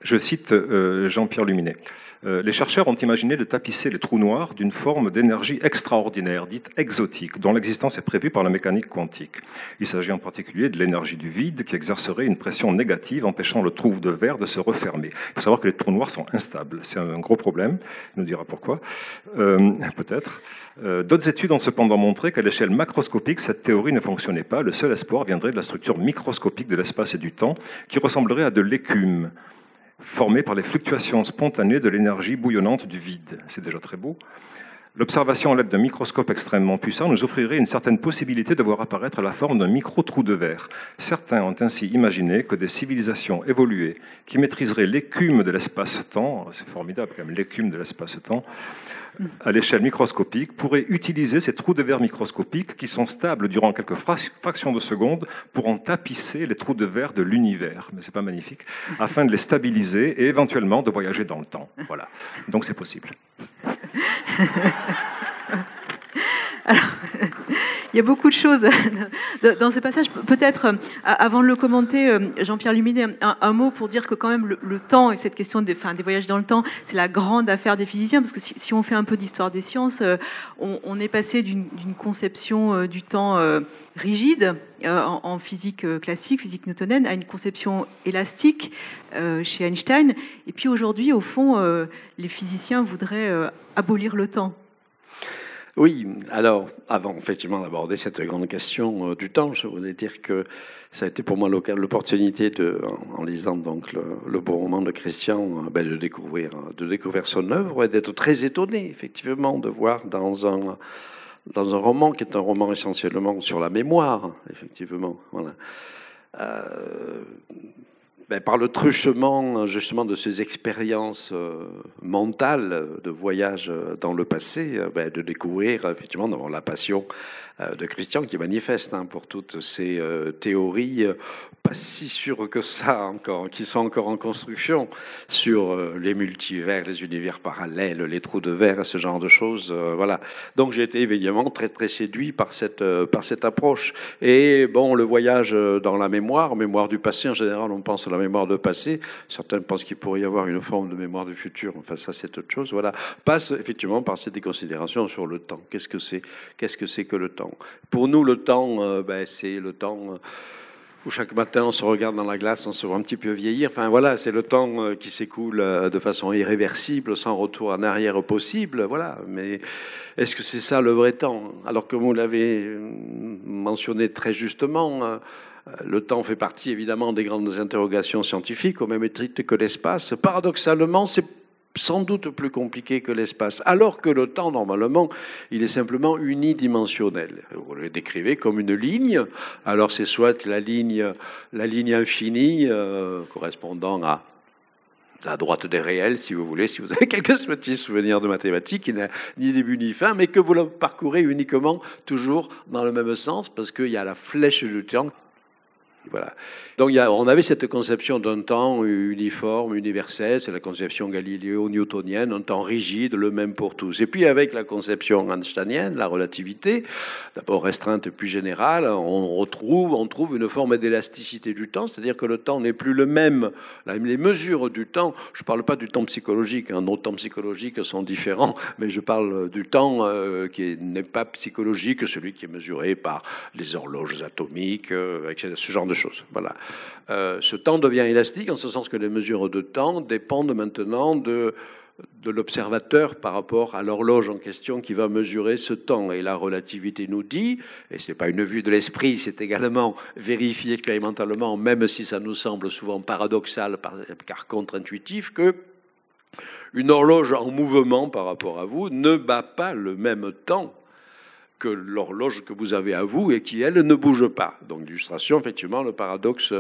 Je cite euh, Jean-Pierre Luminet. Euh, les chercheurs ont imaginé de tapisser les trous noirs d'une forme d'énergie extraordinaire, dite exotique, dont l'existence est prévue par la mécanique quantique. Il s'agit en particulier de l'énergie du vide qui exercerait une pression négative empêchant le trou de verre de se refermer. Il faut savoir que les trous noirs sont instables. C'est un gros problème. Il nous dira pourquoi. Peut-être. D'autres études ont cependant montré qu'à l'échelle macroscopique, cette théorie ne fonctionnait pas. Le seul espoir viendrait de la structure microscopique de l'espace et du temps, qui ressemblerait à de l'écume formée par les fluctuations spontanées de l'énergie bouillonnante du vide. C'est déjà très beau. L'observation à l'aide d'un microscope extrêmement puissant nous offrirait une certaine possibilité de voir apparaître la forme d'un micro-trou de verre. Certains ont ainsi imaginé que des civilisations évoluées qui maîtriseraient l'écume de l'espace-temps, c'est formidable quand même, l'écume de l'espace-temps, à l'échelle microscopique pourraient utiliser ces trous de verre microscopiques qui sont stables durant quelques fractions de secondes pour en tapisser les trous de verre de l'univers. Mais c'est pas magnifique Afin de les stabiliser et éventuellement de voyager dans le temps. Voilà. Donc c'est possible. Alors, il y a beaucoup de choses dans ce passage. Peut-être, euh, avant de le commenter, euh, Jean-Pierre Luminet, un, mot pour dire que quand même le, temps et cette question des, voyages dans le temps, c'est la grande affaire des physiciens, parce que si, on fait un peu d'histoire des sciences, euh, on, est passé d'une conception du temps rigide en, physique classique, physique newtonienne, à une conception élastique chez Einstein. Et puis aujourd'hui, au fond, les physiciens voudraient abolir le temps. Oui, alors avant effectivement d'aborder cette grande question euh, du temps, je voulais dire que ça a été pour moi l'opportunité de, en, lisant donc le, beau roman de Christian, euh, ben, de découvrir, de découvrir son œuvre et d'être très étonné effectivement de voir dans un dans un roman qui est un roman essentiellement sur la mémoire, effectivement. Euh, ben, par le truchement justement de ces expériences euh, mentales de voyage dans le passé, euh, ben, de découvrir effectivement la passion euh, de Christian qui manifeste hein, pour toutes ces théories pas si sûres que ça encore, qui sont encore en construction sur les multivers, les univers parallèles, les trous de verre, ce genre de choses. voilà. Donc j'ai été évidemment très très séduit par cette par cette approche. Et bon, le voyage dans la mémoire, mémoire du passé en général, on pense à la mémoire de passé, certains pensent qu'il pourrait y avoir une forme de mémoire du futur, enfin ça c'est autre chose, voilà, passe effectivement par ces considérations sur le temps. Qu'est-ce que c'est? Qu'est-ce que c'est que le temps? Pour nous, le temps, euh, ben, c'est le temps euh, où chaque matin on se regarde dans la glace, on se voit un petit peu vieillir. Enfin voilà, c'est le temps euh, qui s'écoule de façon irréversible, sans retour en arrière possible. Voilà. Mais est-ce que c'est ça le vrai temps? Alors que vous l'avez mentionné très justement, le temps fait partie évidemment des grandes interrogations scientifiques, au même titre que l'espace. Paradoxalement, c'est sans doute plus compliqué que l'espace, alors que le temps, normalement, il est simplement unidimensionnel. Vous le décrivez comme une ligne, alors c'est soit la ligne, la ligne infinie euh, correspondant à la droite des réels, si vous voulez, si vous avez quelques petits souvenirs de mathématiques, qui n'a ni début ni fin, mais que vous le parcourez uniquement toujours dans le même sens, parce qu'il y a la flèche du temps Donc on avait cette conception d'un temps uniforme, universel, c'est la conception galiléo-newtonienne, un temps rigide, le même pour tous. Et puis avec la conception einsteinienne, la relativité, d'abord restreinte puis générale, on retrouve, on trouve une forme d'élasticité du temps, c'est-à-dire que le temps n'est plus le même. Les mesures du temps, je ne parle pas du temps psychologique, hein, nos temps psychologiques sont différents, mais je parle du temps euh, qui n'est pas psychologique, celui qui est mesuré par les horloges atomiques, euh, etc. Ce genre de Voilà. Euh, ce temps devient élastique en ce sens que les mesures de temps dépendent maintenant de, de l'observateur par rapport à l'horloge en question qui va mesurer ce temps. Et la relativité nous dit, et ce n'est pas une vue de l'esprit, c'est également vérifié expérimentalement, même si ça nous semble souvent paradoxal car contre-intuitif, que une horloge en mouvement par rapport à vous ne bat pas le même temps l'horloge que vous avez à vous et qui, elle, ne bouge pas. Donc, l'illustration, effectivement, le paradoxe,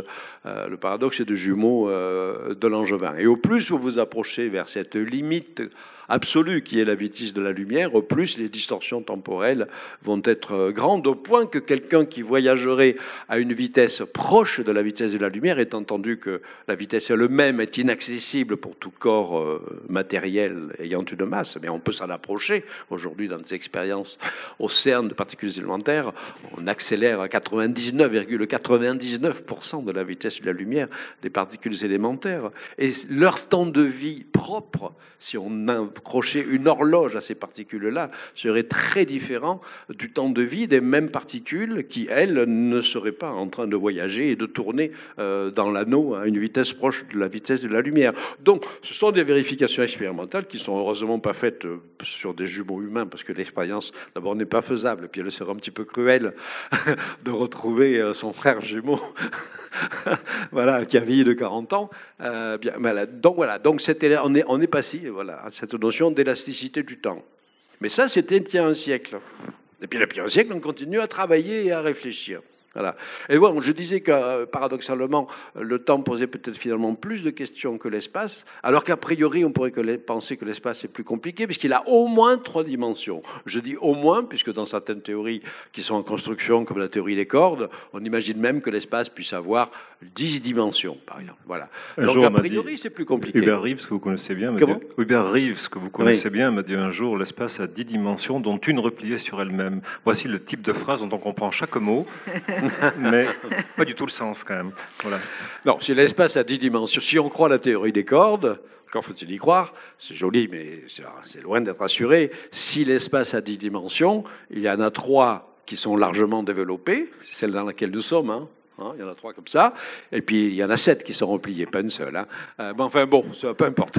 euh, le paradoxe de jumeau euh, de Langevin. Et au plus vous vous approchez vers cette limite absolue qui est la vitesse de la lumière, au plus les distorsions temporelles vont être grandes, au point que quelqu'un qui voyagerait à une vitesse proche de la vitesse de la lumière, étant entendu que la vitesse elle-même est inaccessible pour tout corps euh, matériel ayant une masse, mais on peut s'en approcher. Aujourd'hui, dans des expériences au CERN de particules élémentaires, on accélère à 99,99% de la vitesse de la lumière des particules élémentaires. Et leur temps de vie propre, si on accrocher une horloge à ces particules-là serait très différent du temps de vie des mêmes particules qui, elles, ne seraient pas en train de voyager et de tourner euh, dans l'anneau à une vitesse proche de la vitesse de la lumière. Donc, ce sont des vérifications expérimentales qui sont heureusement pas faites euh, sur des jumeaux humains parce que l'expérience, d'abord, n'est pas faisable. Puis, elle serait un petit peu cruelle de retrouver euh, son frère jumeau, voilà, qui a vieilli de 40 ans. Donc, voilà. Donc, on n'est on est passé voilà, à cette notion d'élasticité du temps. Mais ça, c'était il y a un siècle. Et puis, depuis un siècle, on continue à travailler et à réfléchir. Voilà. Et bon, je disais que euh, paradoxalement, le temps posait peut-être finalement plus de questions que l'espace, alors qu'a priori, on pourrait penser que l'espace est plus compliqué, puisqu'il a au moins trois dimensions. Je dis au moins, puisque dans certaines théories qui sont en construction, comme la théorie des cordes, on imagine même que l'espace puisse avoir dix dimensions, par exemple. Voilà. Donc, a priori, c'est plus compliqué. Hubert Reeves, que vous connaissez bien, Comment? Hubert Reeves, que vous connaissez bien, m'a dit un jour l'espace a dix dimensions, dont une repliée sur elle-même. Voici le type de phrase dont on comprend chaque mot. mais pas du tout le sens quand même. Voilà. Non, si l'espace a dix dimensions, si on croit la théorie des cordes, encore faut-il y croire, c'est joli, mais c'est loin d'être assuré. Si l'espace a dix dimensions, il y en a trois qui sont largement développées, c'est celle dans laquelle nous sommes, hein. hein. il y en a trois comme ça. Et puis, il y en a sept qui sont repliées, pas une seule. Hein. Euh, enfin, bon, ça, peu importe.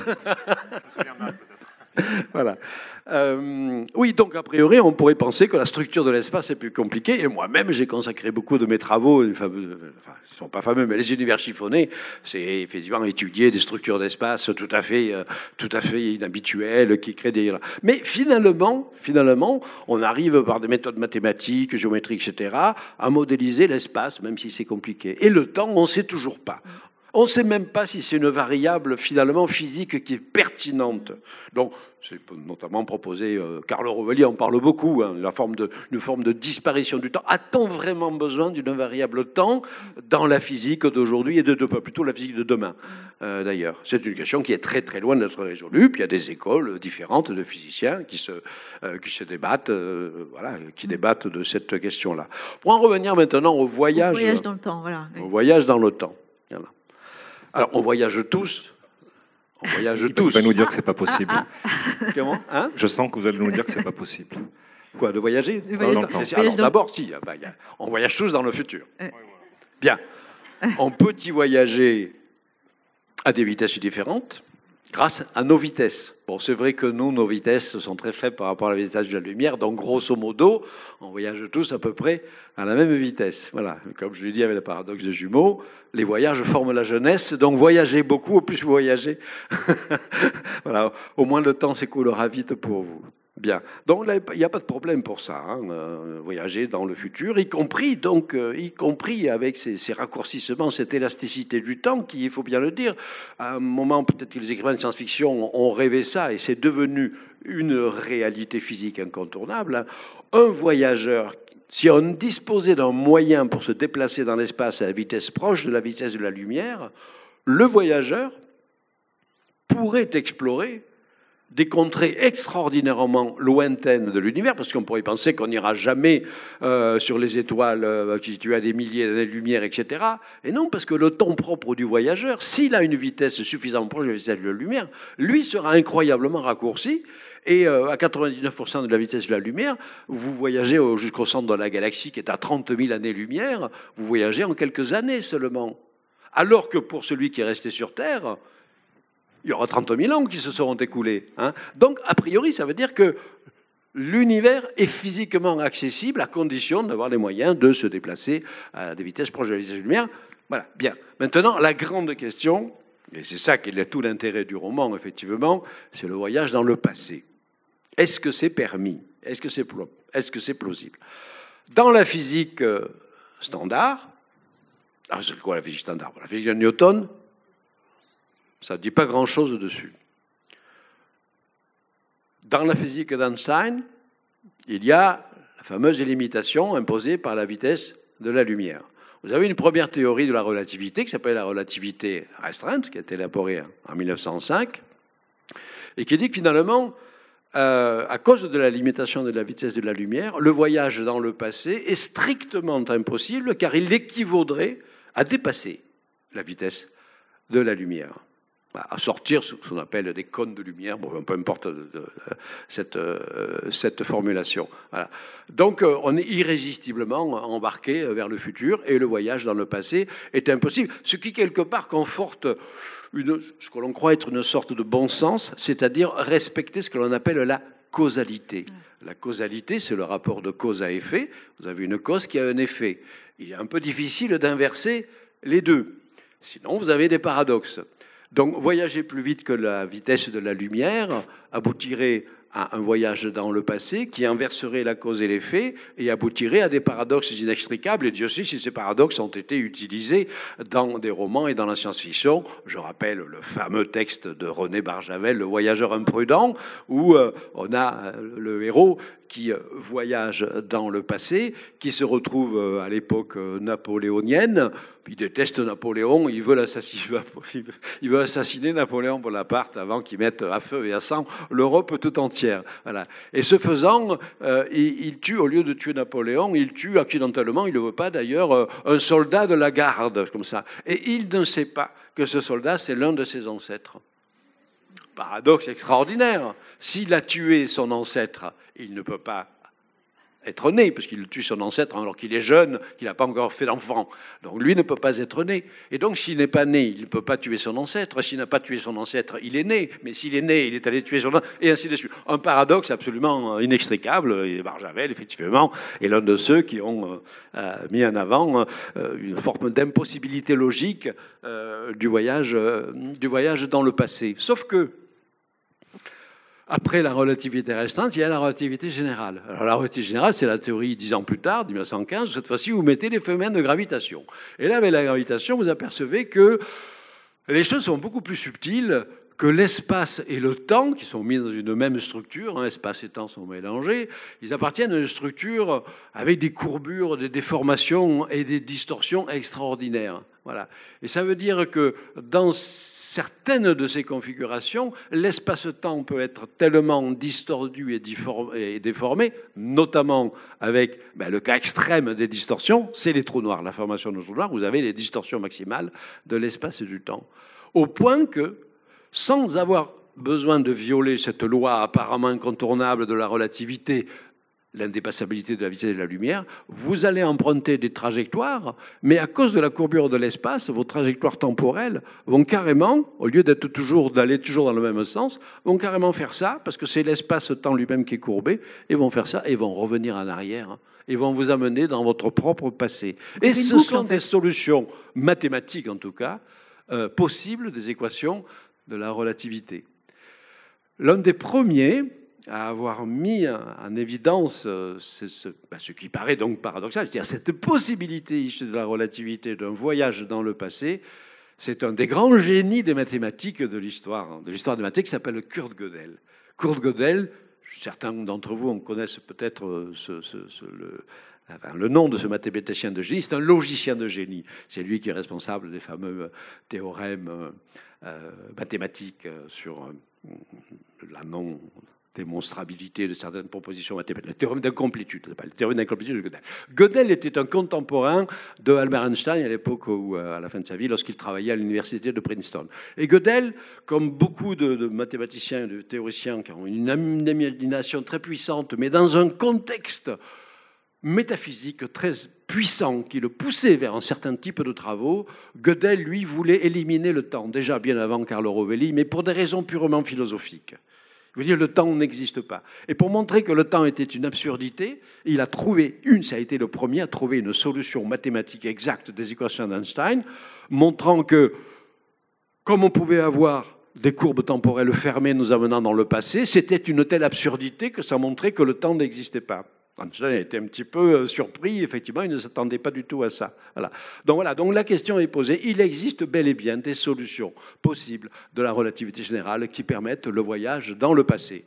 voilà. Euh, oui, donc a priori, on pourrait penser que la structure de l'espace est plus compliquée. Et moi-même, j'ai consacré beaucoup de mes travaux, enfin, ils ne sont pas fameux, mais les univers chiffonnés, c'est effectivement étudier des structures d'espace tout à fait, euh, tout à fait inhabituelles qui créent des. Mais finalement, finalement, on arrive par des méthodes mathématiques, géométriques, etc., à modéliser l'espace, même si c'est compliqué. Et le temps, on ne sait toujours pas. On ne sait même pas si c'est une variable finalement physique qui est pertinente. Donc, c'est notamment proposé, euh, Carlo Rovelli en parle beaucoup, hein, la forme de, une forme de disparition du temps. A-t-on vraiment besoin d'une variable temps dans la physique d'aujourd'hui et de demain, plutôt la physique de demain euh, d'ailleurs? C'est une question qui est très très loin d'être résolue. Puis il y a des écoles différentes de physiciens qui se, euh, qui se débattent, voilà, qui débattent de cette question-là. Pour en revenir maintenant au voyage, voyage dans le temps, voilà. Au voyage dans le temps. Alors, on voyage tous. On voyage tous. Vous allez nous dire que c'est pas possible. Ah, ah. Comment hein? Je sens que vous allez nous dire que c'est pas possible. Quoi, de voyager? Alors, d'abord, si, ah bah, on voyage tous dans le futur. Bien. On peut y voyager à des vitesses différentes grâce à nos vitesses. Bon, c'est vrai que nous, nos vitesses sont très faibles par rapport à la vitesse de la lumière, donc grosso modo, on voyage tous à peu près à la même vitesse. Voilà, comme je l'ai dit avec le paradoxe des jumeaux, les voyages forment la jeunesse, donc voyagez beaucoup, au plus vous voyagez, voilà, au moins le temps s'écoulera vite pour vous. Bien. Donc il n'y a pas de problème pour ça, hein, euh, voyager dans le futur, y compris donc, euh, y compris avec ces, raccourcissements, cette élasticité du temps, qui, il faut bien le dire, à un moment peut-être que les écrivains de science-fiction ont rêvé ça et c'est devenu une réalité physique incontournable. Hein. Un voyageur, si on disposait d'un moyen pour se déplacer dans l'espace à la vitesse proche de la vitesse de la lumière, le voyageur pourrait explorer des contrées extraordinairement lointaines de l'univers, parce qu'on pourrait penser qu'on n'ira jamais euh, sur les étoiles euh, qui situent à des milliers d'années-lumière, etc. Et non, parce que le temps propre du voyageur, s'il a une vitesse suffisamment proche de la vitesse de la lumière, lui sera incroyablement raccourci. Et euh, à 99% de la vitesse de la lumière, vous voyagez jusqu'au centre de la galaxie qui est à 30 000 années-lumière, vous voyagez en quelques années seulement. Alors que pour celui qui est resté sur Terre, il y aura 30 000 ans qui se seront écoulés. Hein. Donc, a priori, ça veut dire que l'univers est physiquement accessible à condition d'avoir les moyens de se déplacer à des vitesses proches de la vitesse de lumière. Voilà, bien. Maintenant, la grande question, et c'est ça qui est tout l'intérêt du roman, effectivement, c'est le voyage dans le passé. Est-ce que c'est permis? Est-ce que c'est est -ce c'est plausible? Dans la physique euh, standard, alors c'est quoi la physique standard? La physique de Newton, ça ne dit pas grand-chose dessus. Dans la physique d'Einstein, il y a la fameuse limitation imposée par la vitesse de la lumière. Vous avez une première théorie de la relativité qui s'appelle la relativité restreinte, qui a été élaborée en 1905, et qui dit que finalement, euh, à cause de la limitation de la vitesse de la lumière, le voyage dans le passé est strictement impossible car il équivaudrait à dépasser la vitesse de la lumière à sortir ce qu'on appelle des cônes de lumière, bon, peu importe cette, euh, cette formulation. Donc euh, on est irrésistiblement embarqué vers le futur et le voyage dans le passé est impossible, ce qui quelque part conforte une, ce que l'on croit être une sorte de bon sens, c'est-à-dire respecter ce que l'on appelle la causalité. La causalité, c'est le rapport de cause à effet. Vous avez une cause qui a un effet. Il est un peu difficile d'inverser les deux. Sinon, vous avez des paradoxes. Donc voyager plus vite que la vitesse de la lumière aboutirait à un voyage dans le passé qui inverserait la cause et l'effet et aboutirait à des paradoxes inextricables. Et Dieu sait si ces paradoxes ont été utilisés dans des romans et dans la science-fiction. Je rappelle le fameux texte de René Barjavel, Le voyageur imprudent, où euh, on a euh, le héros qui euh, voyage dans le passé, qui se retrouve à l'époque napoléonienne. Il déteste Napoléon, il veut, il veut assassiner Napoléon Bonaparte avant qu'il mette à feu et à sang l'Europe tout entière. Et ce faisant, euh, il, tue, au lieu de tuer Napoléon, il tue accidentellement, il ne veut pas d'ailleurs, euh, un soldat de la garde, comme ça. Et il ne sait pas que ce soldat, c'est l'un de ses ancêtres. Paradoxe extraordinaire. S'il a tué son ancêtre, il ne peut pas être né, parce qu'il tue son ancêtre alors qu'il est jeune, qu'il n'a pas encore fait d'enfant. Donc lui ne peut pas être né. Et donc s'il n'est pas né, il ne peut pas tuer son ancêtre. S'il n'a pas tué son ancêtre, il est né. Mais s'il est né, il est allé tuer son ancêtre, et ainsi de suite. Un paradoxe absolument inextricable. Et Barjavel, effectivement, est l'un de ceux qui ont euh, mis en avant euh, une forme d'impossibilité logique euh, du, voyage, du voyage dans le passé. Sauf que après la relativité restante, il y a la relativité générale. Alors, la relativité générale, c'est la théorie dix ans plus tard, 1915. Cette fois-ci, vous mettez les phénomènes de gravitation. Et là, avec la gravitation, vous apercevez que les choses sont beaucoup plus subtiles que l'espace et le temps, qui sont mis dans une même structure, hein, espace et temps sont mélangés, ils appartiennent à une structure avec des courbures, des déformations et des distorsions extraordinaires. Voilà. Et ça veut dire que dans certaines de ces configurations, l'espace-temps peut être tellement distordu et, déformé, notamment avec ben, le cas extrême des distorsions, c'est les trous noirs. La formation de trous noirs, vous avez les distorsions maximales de l'espace et du temps. Au point que sans avoir besoin de violer cette loi apparemment incontournable de la relativité, l'indépassabilité de la vitesse de la lumière, vous allez emprunter des trajectoires, mais à cause de la courbure de l'espace, vos trajectoires temporelles vont carrément, au lieu d'être toujours d'aller toujours dans le même sens, vont carrément faire ça, parce que c'est l'espace-temps lui-même qui est courbé, et vont faire ça, et vont revenir en arrière, et vont vous amener dans votre propre passé. et ce sont des solutions mathématiques, en tout cas, euh, possibles des équations de la relativité. L'un des premiers à avoir mis en évidence euh, ce, bah, ce, qui paraît donc paradoxal, c'est-à-dire cette possibilité issue de la relativité d'un voyage dans le passé. C'est un des grands génies des mathématiques de l'histoire, de l'histoire des mathématiques, qui s'appelle Kurt Gödel. Kurt Gödel, certains d'entre vous en connaissent peut-être euh, Le nom de ce mathématicien de génie, c'est un logicien de génie. C'est lui qui est responsable des fameux théorèmes euh, mathématiques sur la non démonstrabilité de certaines propositions mathématiques. Le théorème d'incomplétude, le théorème d'incomplétude de Gödel. Gödel était un contemporain de Albert Einstein à l'époque où, euh, à la fin de sa vie, lorsqu'il travaillait à l'université de Princeton. Et Gödel, comme beaucoup de, mathématiciens et de théoriciens qui ont une imagination très puissante, mais dans un contexte métaphysique très puissant qui le poussait vers un certain type de travaux, Gödel, lui, voulait éliminer le temps, déjà bien avant Carlo Rovelli, mais pour des raisons purement philosophiques. Je veux dire, le temps n'existe pas. Et pour montrer que le temps était une absurdité, il a trouvé une, ça a été le premier à trouver une solution mathématique exacte des équations d'Einstein, montrant que, comme on pouvait avoir des courbes temporelles fermées nous amenant dans le passé, c'était une telle absurdité que ça montrait que le temps n'existait pas. Einstein était un petit peu euh, surpris, effectivement, il ne s'attendait pas du tout à ça. Donc voilà, donc la question est posée. Il existe bel et bien des solutions possibles de la relativité générale qui permettent le voyage dans le passé.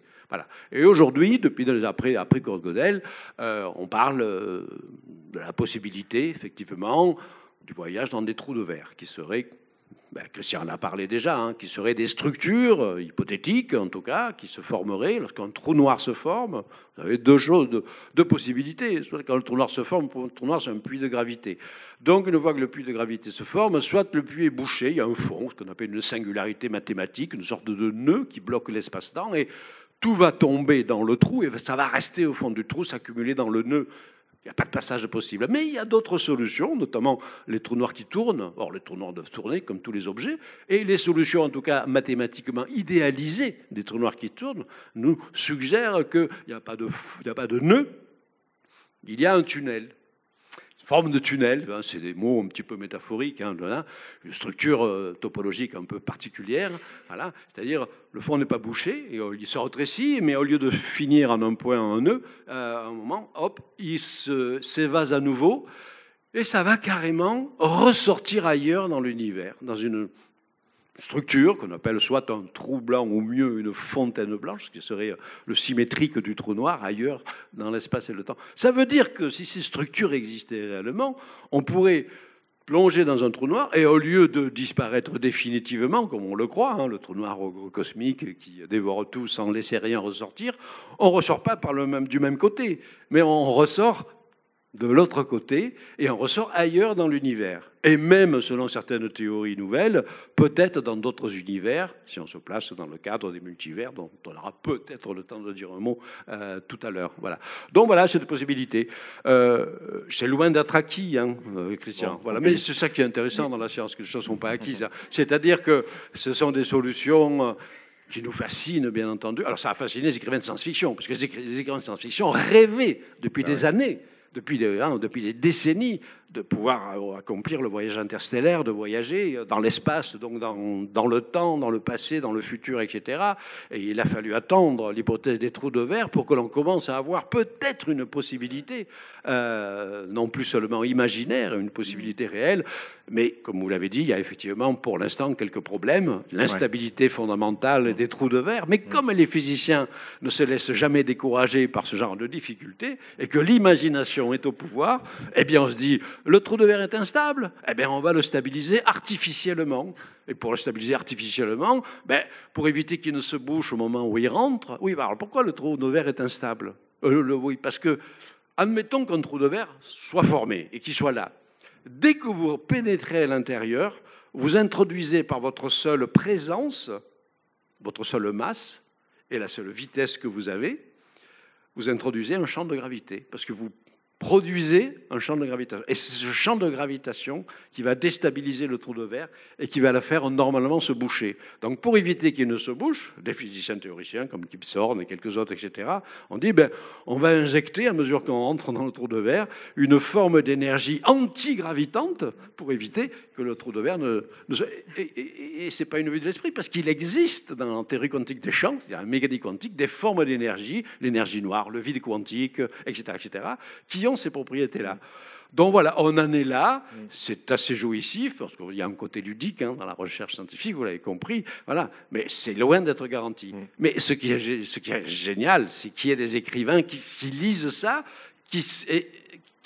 Et aujourd'hui, depuis après, après Gödel, euh, on parle euh, de la possibilité, effectivement, du voyage dans des trous de verre, qui seraient ben, Christian en a parlé déjà, hein, qui seraient des structures euh, hypothétiques, en tout cas, qui se formeraient lorsqu'un trou noir se forme. Vous avez deux choses, deux, possibilités. Soit quand le trou noir se forme, le trou noir, c'est un puits de gravité. Donc, une fois que le puits de gravité se forme, soit le puits est bouché, il y a un fond, ce qu'on appelle une singularité mathématique, une sorte de nœud qui bloque l'espace-temps, et tout va tomber dans le trou, et ça va rester au fond du trou, s'accumuler dans le nœud il n'y a pas de passage possible. Mais il y a d'autres solutions, notamment les trous noirs qui tournent. Or, les trous noirs doivent tourner comme tous les objets. Et les solutions, en tout cas mathématiquement idéalisées des trous noirs qui tournent, nous suggèrent qu'il n'y a, pas de, a pas de nœud, il y a un tunnel forme de tunnel, hein, c'est des mots un petit peu métaphoriques, hein, une structure euh, topologique un peu particulière, voilà, c'est-à-dire le fond n'est pas bouché, euh, il se rétrécit, mais au lieu de finir en un point, en un nœud, euh, à un moment, hop, il s'évase à nouveau, et ça va carrément ressortir ailleurs dans l'univers, dans une structure qu'on appelle soit un trou blanc ou mieux une fontaine blanche, qui serait le symétrique du trou noir ailleurs dans l'espace et le temps. Ça veut dire que si ces structures existaient réellement, on pourrait plonger dans un trou noir et au lieu de disparaître définitivement, comme on le croit, hein, le trou noir cosmique qui dévore tout sans laisser rien ressortir, on ne ressort pas par le même, du même côté, mais on ressort de l'autre côté et on ressort ailleurs dans l'univers. Et même, selon certaines théories nouvelles, peut-être dans d'autres univers, si on se place dans le cadre des multivers, dont on aura peut-être le temps de dire un mot euh, tout à l'heure. Voilà. Donc voilà, cette possibilité. Euh, c'est loin d'être acquis, hein, euh, Christian. voilà. Mais c'est ça qui est intéressant dans la science, que les choses ne sont pas acquises. Hein. C'est-à-dire que ce sont des solutions qui nous fascinent, bien entendu. Alors ça a fasciné les écrivains de science-fiction, parce que les écrivains de science-fiction rêvaient depuis ah des années depuis des, hein, depuis des décennies de pouvoir euh, accomplir le voyage interstellaire, de voyager dans l'espace, donc dans, dans, le temps, dans le passé, dans le futur, etc. Et il a fallu attendre l'hypothèse des trous de verre pour que l'on commence à avoir peut-être une possibilité, euh, non plus seulement imaginaire, une possibilité réelle, mais comme vous l'avez dit, il y a effectivement pour l'instant quelques problèmes, l'instabilité fondamentale des trous de verre, mais comme les physiciens ne se laissent jamais décourager par ce genre de difficultés, et que l'imagination est au pouvoir, eh bien on se dit, le trou de verre est instable, eh bien, on va le stabiliser artificiellement. Et pour le stabiliser artificiellement, ben, pour éviter qu'il ne se bouche au moment où il rentre, oui, alors pourquoi le trou de verre est instable? Euh, Oui, parce que, admettons qu'un trou de verre soit formé et qu'il soit là. Dès que vous pénétrez à l'intérieur, vous introduisez par votre seule présence, votre seule masse et la seule vitesse que vous avez, vous introduisez un champ de gravité, parce que vous produisait un champ de gravitation. Et c'est ce champ de gravitation qui va déstabiliser le trou de verre et qui va la faire normalement se boucher. Donc pour éviter qu'il ne se bouche, des physiciens théoriciens comme Kip Thorne et quelques autres, etc., on dit ben, on va injecter, à mesure qu'on rentre dans le trou de verre, une forme d'énergie antigravitante pour éviter que le trou de verre ne... Et, et, ce n'est pas une vue de l'esprit, parce qu'il existe dans la théorie quantique des champs, il y a un mécanique quantique, des formes d'énergie, l'énergie noire, le vide quantique, etc., etc., qui ces propriétés-là. Donc voilà, on en est là, c'est assez jouissif, parce qu'il y a un côté ludique hein, dans la recherche scientifique, vous l'avez compris, voilà, mais c'est loin d'être garanti. Mm. Mais ce qui est, ce qui est génial, c'est qu'il y ait des écrivains qui, qui lisent ça, qui,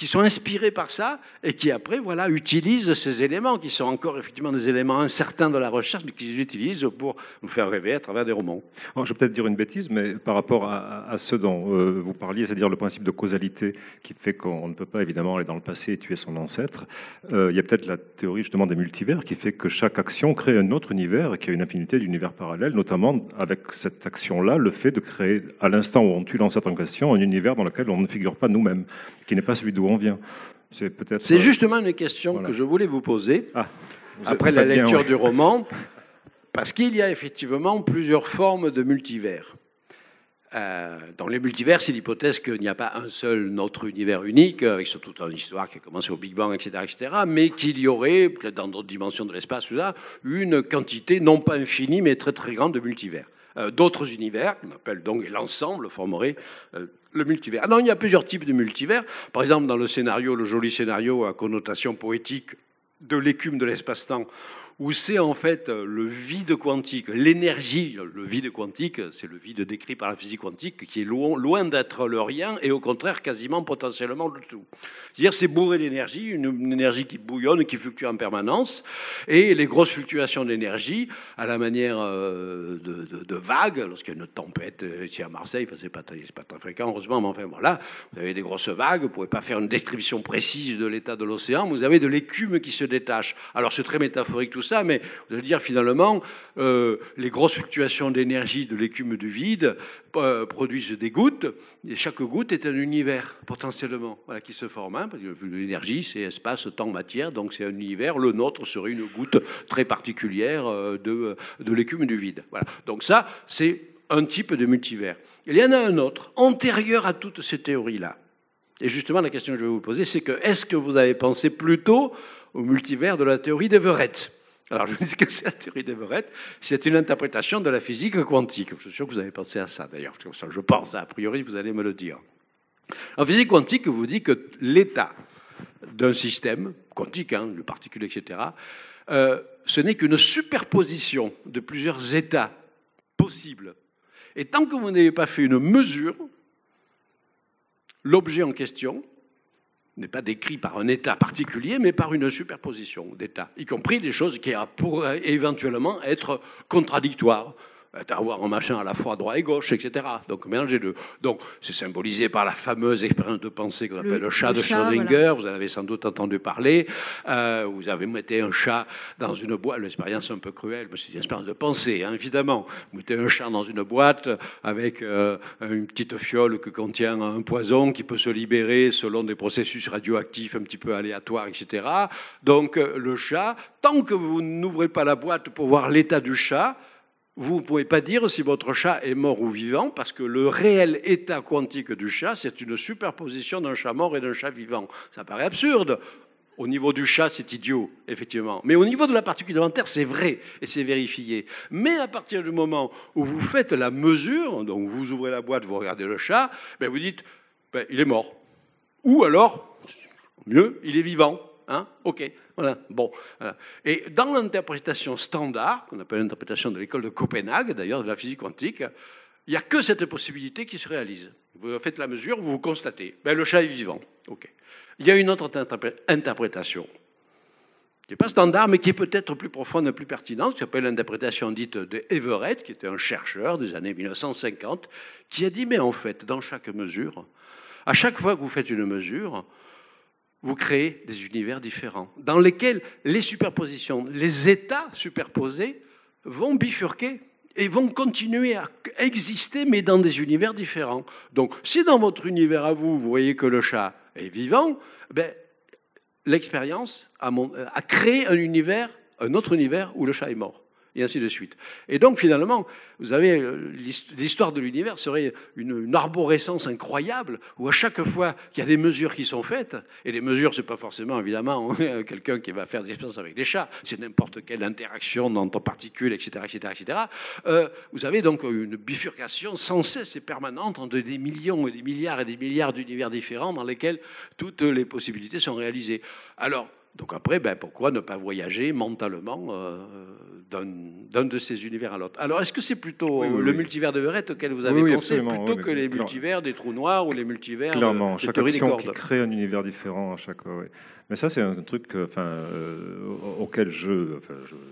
qui sont inspirés par ça et qui après voilà utilisent ces éléments qui sont encore effectivement des éléments incertains de la recherche mais qu'ils utilisent pour nous faire rêver à travers des romans. Alors, je vais peut-être dire une bêtise, mais par rapport à, ce dont euh, vous parliez, c'est-à-dire le principe de causalité qui fait qu'on ne peut pas évidemment aller dans le passé et tuer son ancêtre, euh, il y a peut-être la théorie justement des multivers qui fait que chaque action crée un autre univers et qu'il y a une infinité d'univers parallèles, notamment avec cette action-là, le fait de créer à l'instant où on tue l'ancêtre en question un univers dans lequel on ne figure pas nous-mêmes, qui n'est pas celui d'où vient. C'est peut-être. C'est justement une question que je voulais vous poser ah, après la lecture du roman, parce qu'il y a effectivement plusieurs formes de multivers. Euh, dans les multivers, c'est l'hypothèse qu'il n'y a pas un seul notre univers unique, avec surtout une histoire qui a commencé au Big Bang, etc., etc., mais qu'il y aurait, peut-être dans d'autres dimensions de l'espace, une quantité non pas infinie, mais très très grande de multivers. Euh, d'autres univers, qu'on appelle donc l'ensemble, formerait euh, le multivers. Alors, il y a plusieurs types de multivers. Par exemple, dans le scénario, le joli scénario à connotation poétique de l'écume de l'espace-temps, où c'est en fait euh, le vide quantique, l'énergie, le vide quantique, c'est le vide décrit par la physique quantique, qui est loin, d'être le rien et au contraire quasiment potentiellement le tout. C'est-à-dire c'est bourré d'énergie, une, énergie qui bouillonne, qui fluctue en permanence, et les grosses fluctuations d'énergie, à la manière euh, de, vagues, lorsqu'il y a une tempête euh, ici à Marseille, enfin, c'est pas, très fréquent heureusement, mais enfin voilà, vous avez des grosses vagues, vous pouvez pas faire une description précise de l'état de l'océan, vous avez de l'écume qui se détache. Alors c'est très métaphorique tout ça, mais vous allez dire finalement, euh, les grosses fluctuations d'énergie de l'écume du vide euh, produisent des gouttes, et chaque goutte est un univers potentiellement qui se forme. Hein, parce que l'énergie, c'est espace, temps, matière, donc c'est un univers. Le nôtre serait une goutte très particulière euh, de, de l'écume du vide. Voilà. Donc ça, c'est un type de multivers. Il y en a un autre, antérieur à toutes ces théories-là. Et justement, la question que je vais vous poser, c'est que est-ce que vous avez pensé plutôt au multivers de la théorie d'Everett? Alors, je dis que c'est la théorie d'Everett, c'est une interprétation de la physique quantique. Je suis sûr que vous avez pensé à ça, d'ailleurs. Je pense, a priori, vous allez me le dire. En physique quantique, vous dit que l'état d'un système quantique, hein, de particules, etc., euh, ce n'est qu'une superposition de plusieurs états possibles. Et tant que vous n'avez pas fait une mesure, l'objet en question n'est pas décrit par un État particulier, mais par une superposition d'États, y compris des choses qui pourraient éventuellement être contradictoires d'avoir un machin à la fois droit et gauche, etc. Donc mélanger deux. Donc c'est symbolisé par la fameuse expérience de pensée qu'on appelle le, chat de Schrödinger. Vous en avez sans doute entendu parler. Euh, vous avez mis un chat dans une boîte. L'expérience un peu cruelle, mais c'est une expérience de pensée, hein, évidemment. Vous mettez un chat dans une boîte avec euh, une petite fiole qui contient un poison qui peut se libérer selon des processus radioactifs un petit peu aléatoires, etc. Donc euh, le chat, tant que vous n'ouvrez pas la boîte pour voir l'état du chat, vous ne pouvez pas dire si votre chat est mort ou vivant, parce que le réel état quantique du chat, c'est une superposition d'un chat mort et d'un chat vivant. Ça paraît absurde. Au niveau du chat, c'est idiot, effectivement. Mais au niveau de la particule élémentaire, c'est vrai et c'est vérifié. Mais à partir du moment où vous faites la mesure, donc vous ouvrez la boîte, vous regardez le chat, ben vous dites, ben, il est mort. Ou alors, mieux, il est vivant. Hein? Ok, voilà. Bon, Et dans l'interprétation standard, qu'on appelle l'interprétation de l'école de Copenhague, d'ailleurs de la physique quantique, il n'y a que cette possibilité qui se réalise. Vous faites la mesure, vous constatez, ben, le chat est vivant. Ok. Il y a une autre interprétation qui n'est pas standard, mais qui est peut-être plus profonde et plus pertinente, qui s'appelle l'interprétation dite de Everett, qui était un chercheur des années 1950, qui a dit, mais en fait, dans chaque mesure, à chaque fois que vous faites une mesure, vous créez des univers différents, dans lesquels les superpositions, les états superposés vont bifurquer et vont continuer à exister, mais dans des univers différents. Donc, si dans votre univers à vous, vous voyez que le chat est vivant, ben, l'expérience a, a créé un univers, un autre univers où le chat est mort et ainsi de suite. Et donc finalement, vous avez euh, l'histoire de l'univers serait une, arborescence incroyable où à chaque fois qu'il y a des mesures qui sont faites, et les mesures c'est pas forcément évidemment quelqu'un qui va faire des expériences avec des chats, c'est n'importe quelle interaction dans particules, etc., etc., etc. vous avez donc une bifurcation sans cesse et permanente entre des millions et des milliards et des milliards d'univers différents dans lesquels toutes les possibilités sont réalisées. Alors donc après, ben, pourquoi ne pas voyager mentalement euh, d'un de ces univers à l'autre? Alors, est-ce que c'est plutôt le multivers de Verrette auquel vous avez pensé, plutôt que les multivers des trous noirs ou les multivers Clairement, chaque action qui crée un univers différent à chaque fois. Mais ça, c'est un truc euh, auquel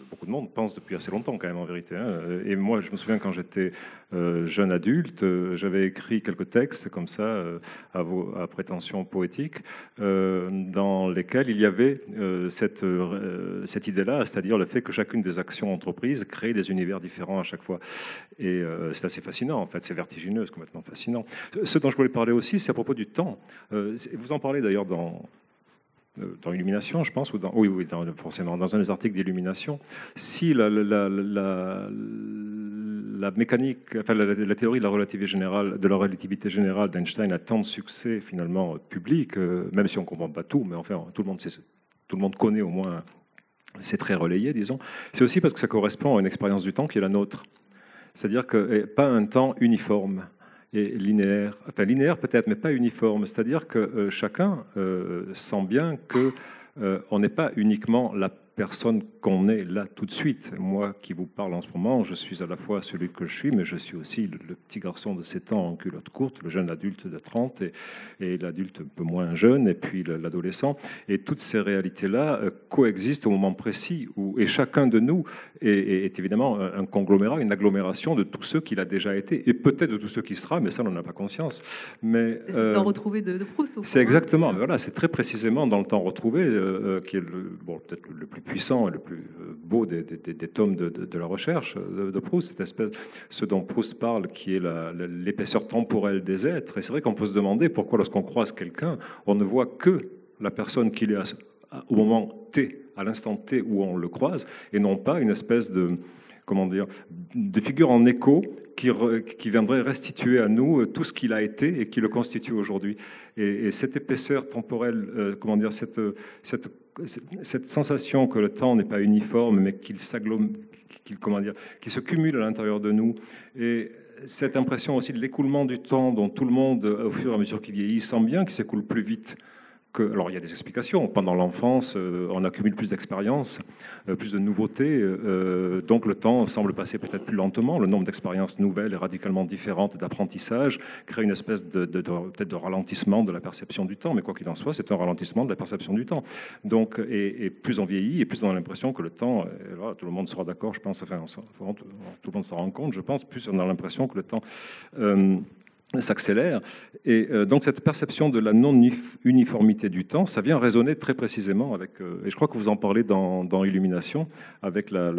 beaucoup de monde pense depuis assez longtemps, quand même, en vérité. Hein. Et moi, je me souviens quand j'étais euh, jeune adulte, euh, j'avais écrit quelques textes comme ça, à, vos, à prétention poétique, dans lesquels il y avait cette, idée-là, c'est-à-dire le fait que chacune des actions entreprises crée des univers différents à chaque fois. Et c'est assez fascinant, en fait, c'est vertigineux, c'est complètement fascinant. Ce dont je voulais parler aussi, c'est à propos du temps. vous en parlez d'ailleurs dans euh, dans Illumination, je pense, ou dans, oui, forcément, dans un des articles d'Illumination, si la, mécanique, enfin, la, théorie de la relativité générale, de la relativité générale d'Einstein a tant de succès finalement public, euh, même si on ne comprend pas tout, mais enfin, tout le monde tout le monde connaît au moins, c'est très relayé, disons. C'est aussi parce que ça correspond à une expérience du temps qui est la nôtre, c'est-à-dire que pas un temps uniforme et linéaire, enfin linéaire peut-être, mais pas uniforme. C'est-à-dire que euh, chacun euh, sent bien que euh, n'est pas uniquement la personne qu'on est là tout de suite. Moi qui vous parle en ce moment, je suis à la fois celui que je suis, mais je suis aussi le, petit garçon de 7 ans en culotte courte, le jeune adulte de 30 et, et l'adulte un peu moins jeune, et puis l'adolescent. Et toutes ces réalités-là euh, coexistent au moment précis où, et chacun de nous est, évidemment un conglomérat, une agglomération de tous ceux qu'il a déjà été, et peut-être de tous ceux qui sera, mais ça, on n'en a pas conscience. Mais c'est le temps euh, retrouvé de, de Proust. C'est exactement, voilà, c'est très précisément dans le temps retrouvé euh, qui est le, bon, peut-être le plus puissant et le plus euh, beau des, tomes de, la recherche de, Proust, cette espèce, ce dont Proust parle, qui est l'épaisseur temporelle des êtres. Et c'est vrai qu'on peut se demander pourquoi, lorsqu'on croise quelqu'un, on ne voit que la personne qu'il est au moment T, à l'instant T où on le croise, et non pas une espèce de comment dire, de figure en écho qui, qui, viendrait restituer à nous tout ce qu'il a été et qui le constitue aujourd'hui. Et, cette épaisseur temporelle, euh, comment dire, cette cette sensation que le temps n'est pas uniforme, mais qu'il qu'il, comment dire, se cumule à l'intérieur de nous, et cette impression aussi de l'écoulement du temps dont tout le monde, au fur et à mesure qu'il vieillit, sent bien qu'il s'écoule plus vite alors il y a des explications. Pendant l'enfance, euh, on accumule plus d'expériences, euh, plus de nouveautés, euh, donc le temps semble passer peut-être plus lentement. Le nombre d'expériences nouvelles et radicalement différentes d'apprentissage crée une espèce de, peut-être de ralentissement de la perception du temps. Mais quoi qu'il en soit, c'est un ralentissement de la perception du temps. Donc, et, plus on vieillit, et plus on a l'impression que le temps, tout le monde sera d'accord, je pense, enfin, tout le monde s'en rend compte, je pense, plus on a l'impression que le temps s'accélère. Et euh, donc cette perception de la non-uniformité du temps, ça vient résonner très précisément avec, euh, et je crois que vous en parlez dans, Illumination, avec la,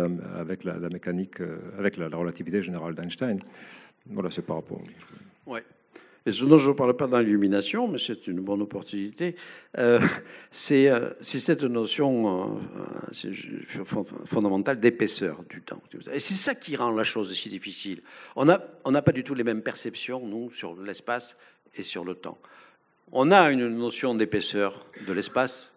mécanique, euh, avec la, relativité générale d'Einstein. Voilà, c'est par rapport. Et ce dont je ne parle pas dans l'illumination, mais c'est une bonne opportunité, euh, euh, c'est cette notion euh, fondamentale d'épaisseur du temps. Et c'est ça qui rend la chose si difficile. On n'a pas du tout les mêmes perceptions, nous, sur l'espace et sur le temps. On a une notion d'épaisseur de l'espace,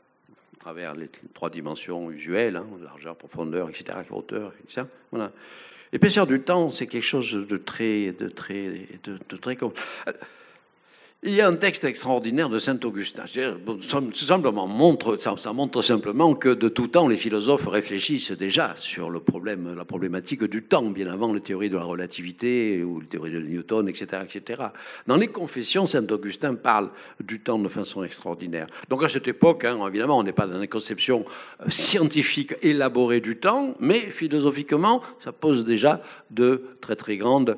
à travers les trois dimensions usuelles, hein, largeur, profondeur, etc., hauteur, etc. Voilà. L'épaisseur du temps, c'est quelque chose de très, de très, de, de très. Il y a un texte extraordinaire de Saint Augustin. Montre, ça, montre simplement que de tout temps, les philosophes réfléchissent déjà sur le problème, la problématique du temps, bien avant les théories de la relativité ou les théories de Newton, etc., etc. Dans les Confessions, Saint Augustin parle du temps de façon extraordinaire. Donc à cette époque, hein, évidemment, on n'est pas dans une conception euh, scientifique élaborée du temps, mais philosophiquement, ça pose déjà de très très grandes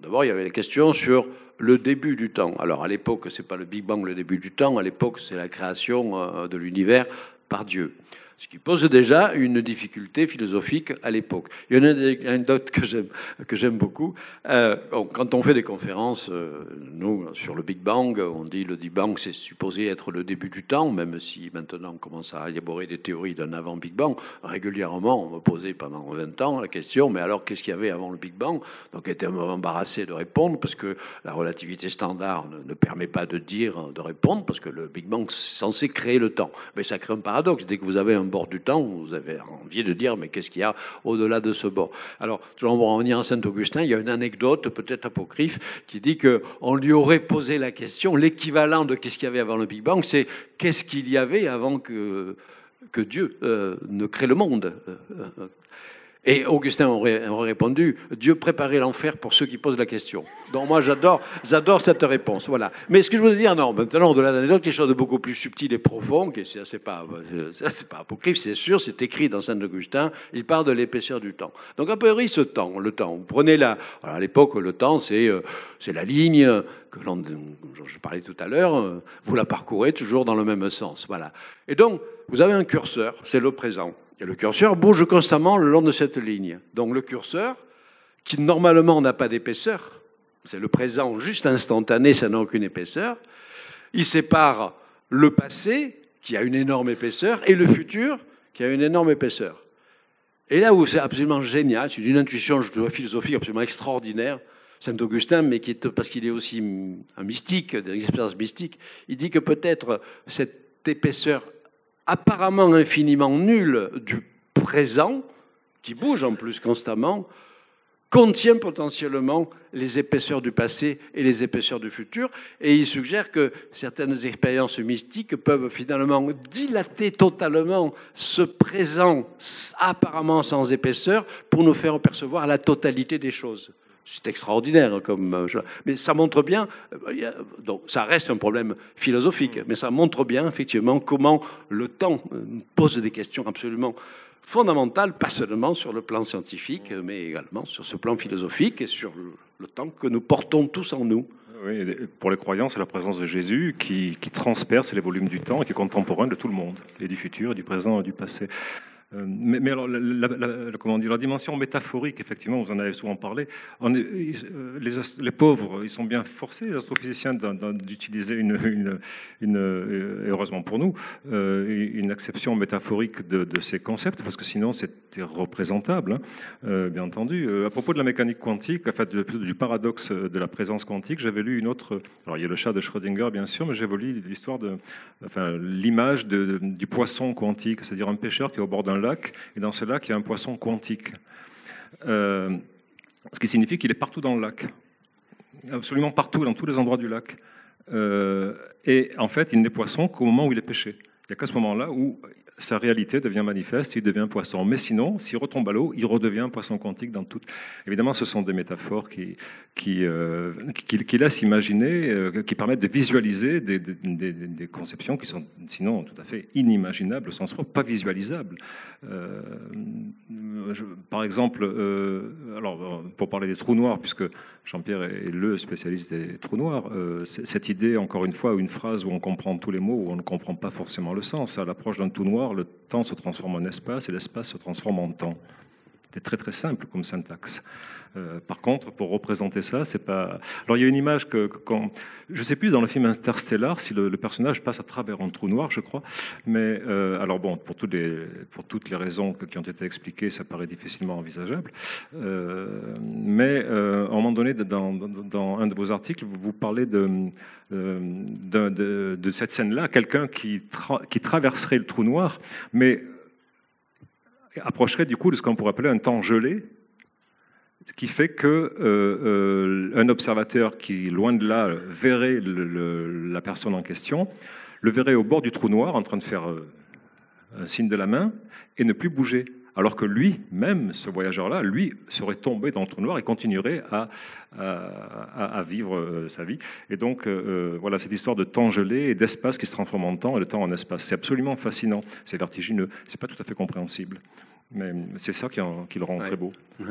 D'abord, il y avait les questions sur le début du temps. Alors à l'époque, c'est pas le Big Bang le début du temps, à l'époque, c'est la création euh, de l'univers par Dieu. Ce qui pose déjà une difficulté philosophique à l'époque. Il y a une anecdote que j'aime, beaucoup. Euh, quand on fait des conférences, euh, nous, sur le Big Bang, on dit le Big Bang, c'est supposé être le début du temps, même si maintenant on commence à élaborer des théories d'un avant Big Bang. Régulièrement, on me posait pendant 20 ans la question, mais alors qu'est-ce qu'il y avait avant le Big Bang? Donc, j'étais embarrassé de répondre parce que la relativité standard ne, ne permet pas de dire, de répondre, parce que le Big Bang, c'est censé créer le temps. Mais ça crée un paradoxe. Dès que vous avez un bord du temps, vous avez envie de dire, mais qu'est-ce qu'il y a au-delà de ce bord? Alors, on va revenir à Saint-Augustin, il y a une anecdote, peut-être apocryphe, qui dit qu'on lui aurait posé la question, l'équivalent de qu'est-ce qu'il y avait avant le Big Bang, c'est qu'est-ce qu'il y avait avant que, que Dieu euh, ne crée le monde? Euh, euh, et Augustin aurait, répondu Dieu préparait l'enfer pour ceux qui posent la question. Donc moi j'adore, j'adore cette réponse. Voilà. Mais ce que je veux dire, non, maintenant au-delà de l'anecdote, quelque chose de beaucoup plus subtil et profond, qui c'est c'est pas, c'est pas apocryphe, c'est sûr, c'est écrit dans Saint Augustin. Il parle de l'épaisseur du temps. Donc a priori ce temps, le temps. Vous prenez là, à l'époque le temps c'est euh, c'est la ligne que l'on, je parlais tout à l'heure, euh, vous la parcourez toujours dans le même sens. Voilà. Et donc vous avez un curseur, c'est le présent. Le curseur bouge constamment le long de cette ligne. Donc le curseur, qui normalement n'a pas d'épaisseur, c'est le présent juste instantané, ça n'a aucune épaisseur, il sépare le passé, qui a une énorme épaisseur, et le futur, qui a une énorme épaisseur. Et là où c'est absolument génial, c'est une intuition je dois, philosophique absolument extraordinaire, Saint Augustin, mais qui est, parce qu'il est aussi un mystique, une expérience mystique, il dit que peut-être cette épaisseur apparemment infiniment nul du présent, qui bouge en plus constamment, contient potentiellement les épaisseurs du passé et les épaisseurs du futur. Et il suggère que certaines expériences mystiques peuvent finalement dilater totalement ce présent apparemment sans épaisseur pour nous faire percevoir la totalité des choses. C'est extraordinaire comme euh, mais ça montre bien euh, donc ça reste un problème philosophique mais ça montre bien effectivement comment le temps euh, pose des questions absolument fondamentales pas seulement sur le plan scientifique mais également sur ce plan philosophique et sur le, temps que nous portons tous en nous. Oui, pour les croyants, c'est la présence de Jésus qui, qui transperce les volumes du temps et qui est contemporain de tout le monde, et du futur, du présent et du passé. Euh, mais, alors, la, comment dire, la dimension métaphorique, effectivement, vous en avez souvent parlé. Euh, les, pauvres, ils sont bien forcés, les astrophysiciens, d'utiliser une, euh, heureusement pour nous, une acception métaphorique de, ces concepts, parce que sinon c'était représentable, hein, bien entendu. À propos de la mécanique quantique, en fait, du paradoxe de la présence quantique, j'avais lu une autre. Alors, il y a le chat de Schrödinger, bien sûr, mais j'avais lu l'histoire de, enfin, l'image du poisson quantique, c'est-à-dire un pêcheur qui est au bord d'un lac, et dans ce lac, il y a un poisson quantique. Euh, ce qui signifie qu'il est partout dans le lac, absolument partout, dans tous les endroits du lac. Euh, et en fait, il n'est poisson qu'au moment où il est pêché. Il n'y a qu'à ce moment-là où sa réalité devient manifeste, il devient poisson. Mais sinon, s'il retombe à l'eau, il redevient poisson quantique dans tout. Évidemment, ce sont des métaphores qui, euh, laissent imaginer, euh, qui permettent de visualiser des, conceptions qui sont sinon tout à fait inimaginables au sens propre, pas visualisables. Euh, par exemple, alors pour parler des trous noirs, puisque Jean-Pierre est le spécialiste des trous noirs, cette idée, encore une fois, une phrase où on comprend tous les mots, où on ne comprend pas forcément le sens, à l'approche d'un trou noir, le temps se transforme en espace et l'espace se transforme en temps. C'est très très simple comme syntaxe. Euh, par contre, pour représenter ça, c'est pas. Alors il y a une image que, quand je sais plus dans le film Interstellar si le, personnage passe à travers un trou noir, je crois. Mais euh, alors bon, pour toutes les pour toutes les raisons qui ont été expliquées, ça paraît difficilement envisageable. Euh, mais à un moment donné, dans, un de vos articles, vous parlez de, de cette scène-là, quelqu'un qui, qui traverserait le trou noir, mais approcherait du coup de ce qu'on pourrait appeler un temps gelé, ce qui fait que euh, euh, observateur qui, loin de là, verrait la personne en question, le verrait au bord du trou noir en train de faire euh, un signe de la main et ne plus bouger. Alors que lui, même ce voyageur-là, lui, serait tombé dans le trou noir et continuerait à, à, vivre sa vie. Et donc, voilà, cette histoire de temps gelé et d'espace qui se transforme en temps et de temps en espace. C'est absolument fascinant, c'est vertigineux, c'est pas tout à fait compréhensible. Mais c'est ça qui, le rend très beau.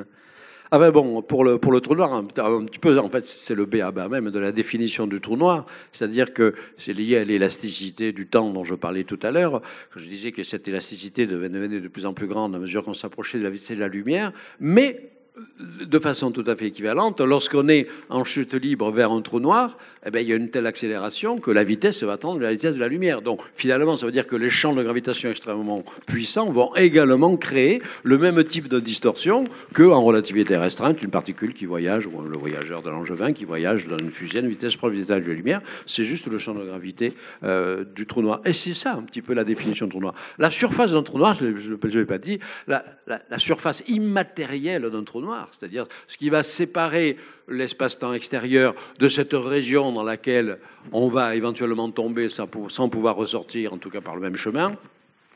Ah ben bon, pour le, pour le trou noir, un, petit peu, en fait, c'est le BABA même de la définition du trou noir, c'est-à-dire que c'est lié à l'élasticité du temps dont je parlais tout à l'heure. Je disais que cette élasticité devenait de plus en plus grande à mesure qu'on s'approchait de la vitesse de la lumière, mais de façon tout à fait équivalente, lorsqu'on est en chute libre vers un trou noir, eh bien, il y a une telle accélération que la vitesse va tendre à la vitesse de la lumière. Donc, finalement, ça veut dire que les champs de gravitation extrêmement puissants vont également créer le même type de distorsion qu'en relativité restreinte, une particule qui voyage, ou le voyageur de l'angevin qui voyage dans une fusée à une vitesse de la vitesse de la lumière. C'est juste le champ de gravité euh, du trou noir. Et c'est ça, un petit peu, la définition du trou noir. La surface d'un trou noir, je ne l'ai pas dit, la, la surface immatérielle d'un trou noir, c'est-à-dire ce qui va séparer l'espace-temps extérieur de cette région dans laquelle on va éventuellement tomber sans, pouvoir ressortir, en tout cas par le même chemin,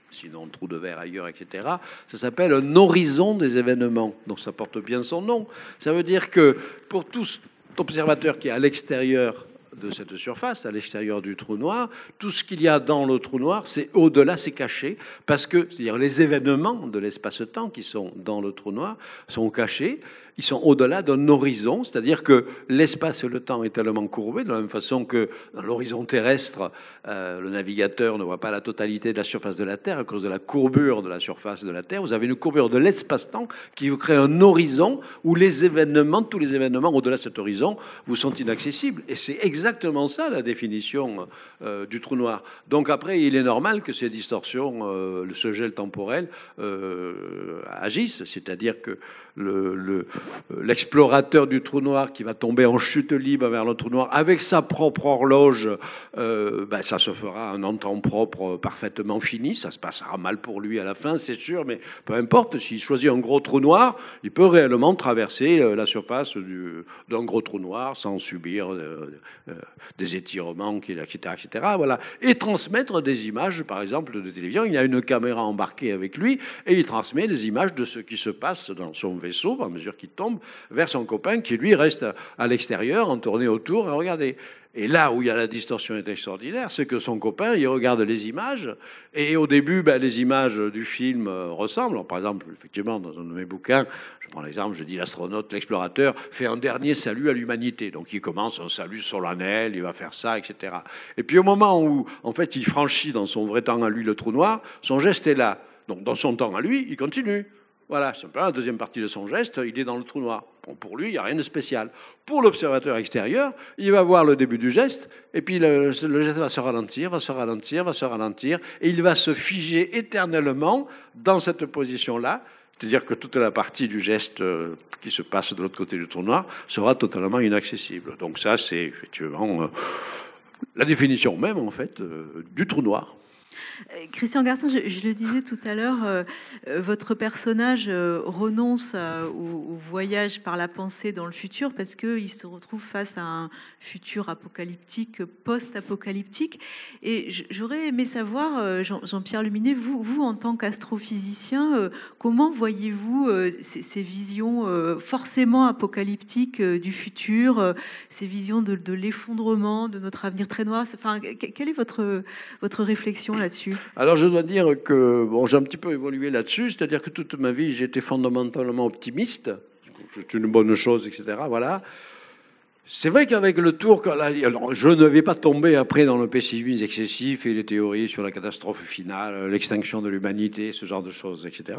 sinon trou de verre ailleurs, etc. Ça s'appelle un horizon des événements. Donc ça porte bien son nom. Ça veut dire que pour tout observateur qui est à l'extérieur de cette surface, à l'extérieur du trou noir, tout ce qu'il y a dans le trou noir, c'est au-delà, c'est caché, parce que c'est-à-dire les événements de l'espace-temps qui sont dans le trou noir sont cachés, ils sont au-delà d'un horizon, c'est-à-dire que l'espace et le temps est tellement courbé, de la même façon que dans l'horizon terrestre, euh, le navigateur ne voit pas la totalité de la surface de la Terre à cause de la courbure de la surface de la Terre. Vous avez une courbure de l'espace-temps qui vous crée un horizon où les événements, tous les événements au-delà de cet horizon, vous sont inaccessibles. Et c'est exactement ça la définition euh, du trou noir. Donc après, il est normal que ces distorsions, euh, ce gel temporel, agissent, c'est-à-dire que l'explorateur le, du trou noir qui va tomber en chute libre vers le trou noir avec sa propre horloge, euh, ben ça se fera un temps propre parfaitement fini. Ça se passera mal pour lui à la fin, c'est sûr, mais peu importe. S'il choisit un gros trou noir, il peut réellement traverser euh, la surface d'un gros trou noir sans subir euh, des étirements, etc., etc. Voilà. Et transmettre des images, par exemple, de télévision. Il a une caméra embarquée avec lui et il transmet des images de ce qui se passe dans son vaisseau à mesure qu'il tombe vers son copain qui lui reste à l'extérieur, en tournée autour, à regarder. Et là où il y a la distorsion est extraordinaire, c'est que son copain, il regarde les images, et au début, ben, les images du film euh, ressemblent. par exemple, effectivement, dans un de mes bouquins, je prends l'exemple, je dis l'astronaute, l'explorateur, fait un dernier salut à l'humanité. Donc il commence un salut solennel, il va faire ça, etc. Et puis au moment où, en fait, il franchit dans son vrai temps à lui le trou noir, son geste est là. Donc dans son temps à lui, il continue. Voilà, simplement la deuxième partie de son geste, il est dans le trou noir. pour lui, il n'y a rien de spécial. Pour l'observateur extérieur, il va voir le début du geste, et puis le, geste va se ralentir, va se ralentir, va se ralentir, et il va se figer éternellement dans cette position-là. C'est-à-dire que toute la partie du geste euh, qui se passe de l'autre côté du trou noir sera totalement inaccessible. Donc ça, c'est effectivement euh, la définition même, en fait, euh, du trou noir. Euh, Christian Garcin, je, le disais tout à l'heure, euh, euh, votre personnage renonce au, voyage par la pensée dans le futur parce qu'il se retrouve face à un futur apocalyptique, post-apocalyptique. Et j'aurais aimé savoir, Jean-Pierre Luminet, vous, en tant qu'astrophysicien, comment voyez-vous ces, visions forcément apocalyptiques du futur, ces visions de, de l'effondrement de notre avenir très noir? Enfin, Quelle est votre, votre réflexion là alors je dois dire que bon, j'ai un petit peu évolué là-dessus, c'est-à-dire que toute ma vie j'étais fondamentalement optimiste, c'est une bonne chose, etc. Voilà. C'est vrai qu'avec le tour, je ne vais pas tomber après dans le pessimisme excessif et les théories sur la catastrophe finale, l'extinction de l'humanité, ce genre de choses, etc.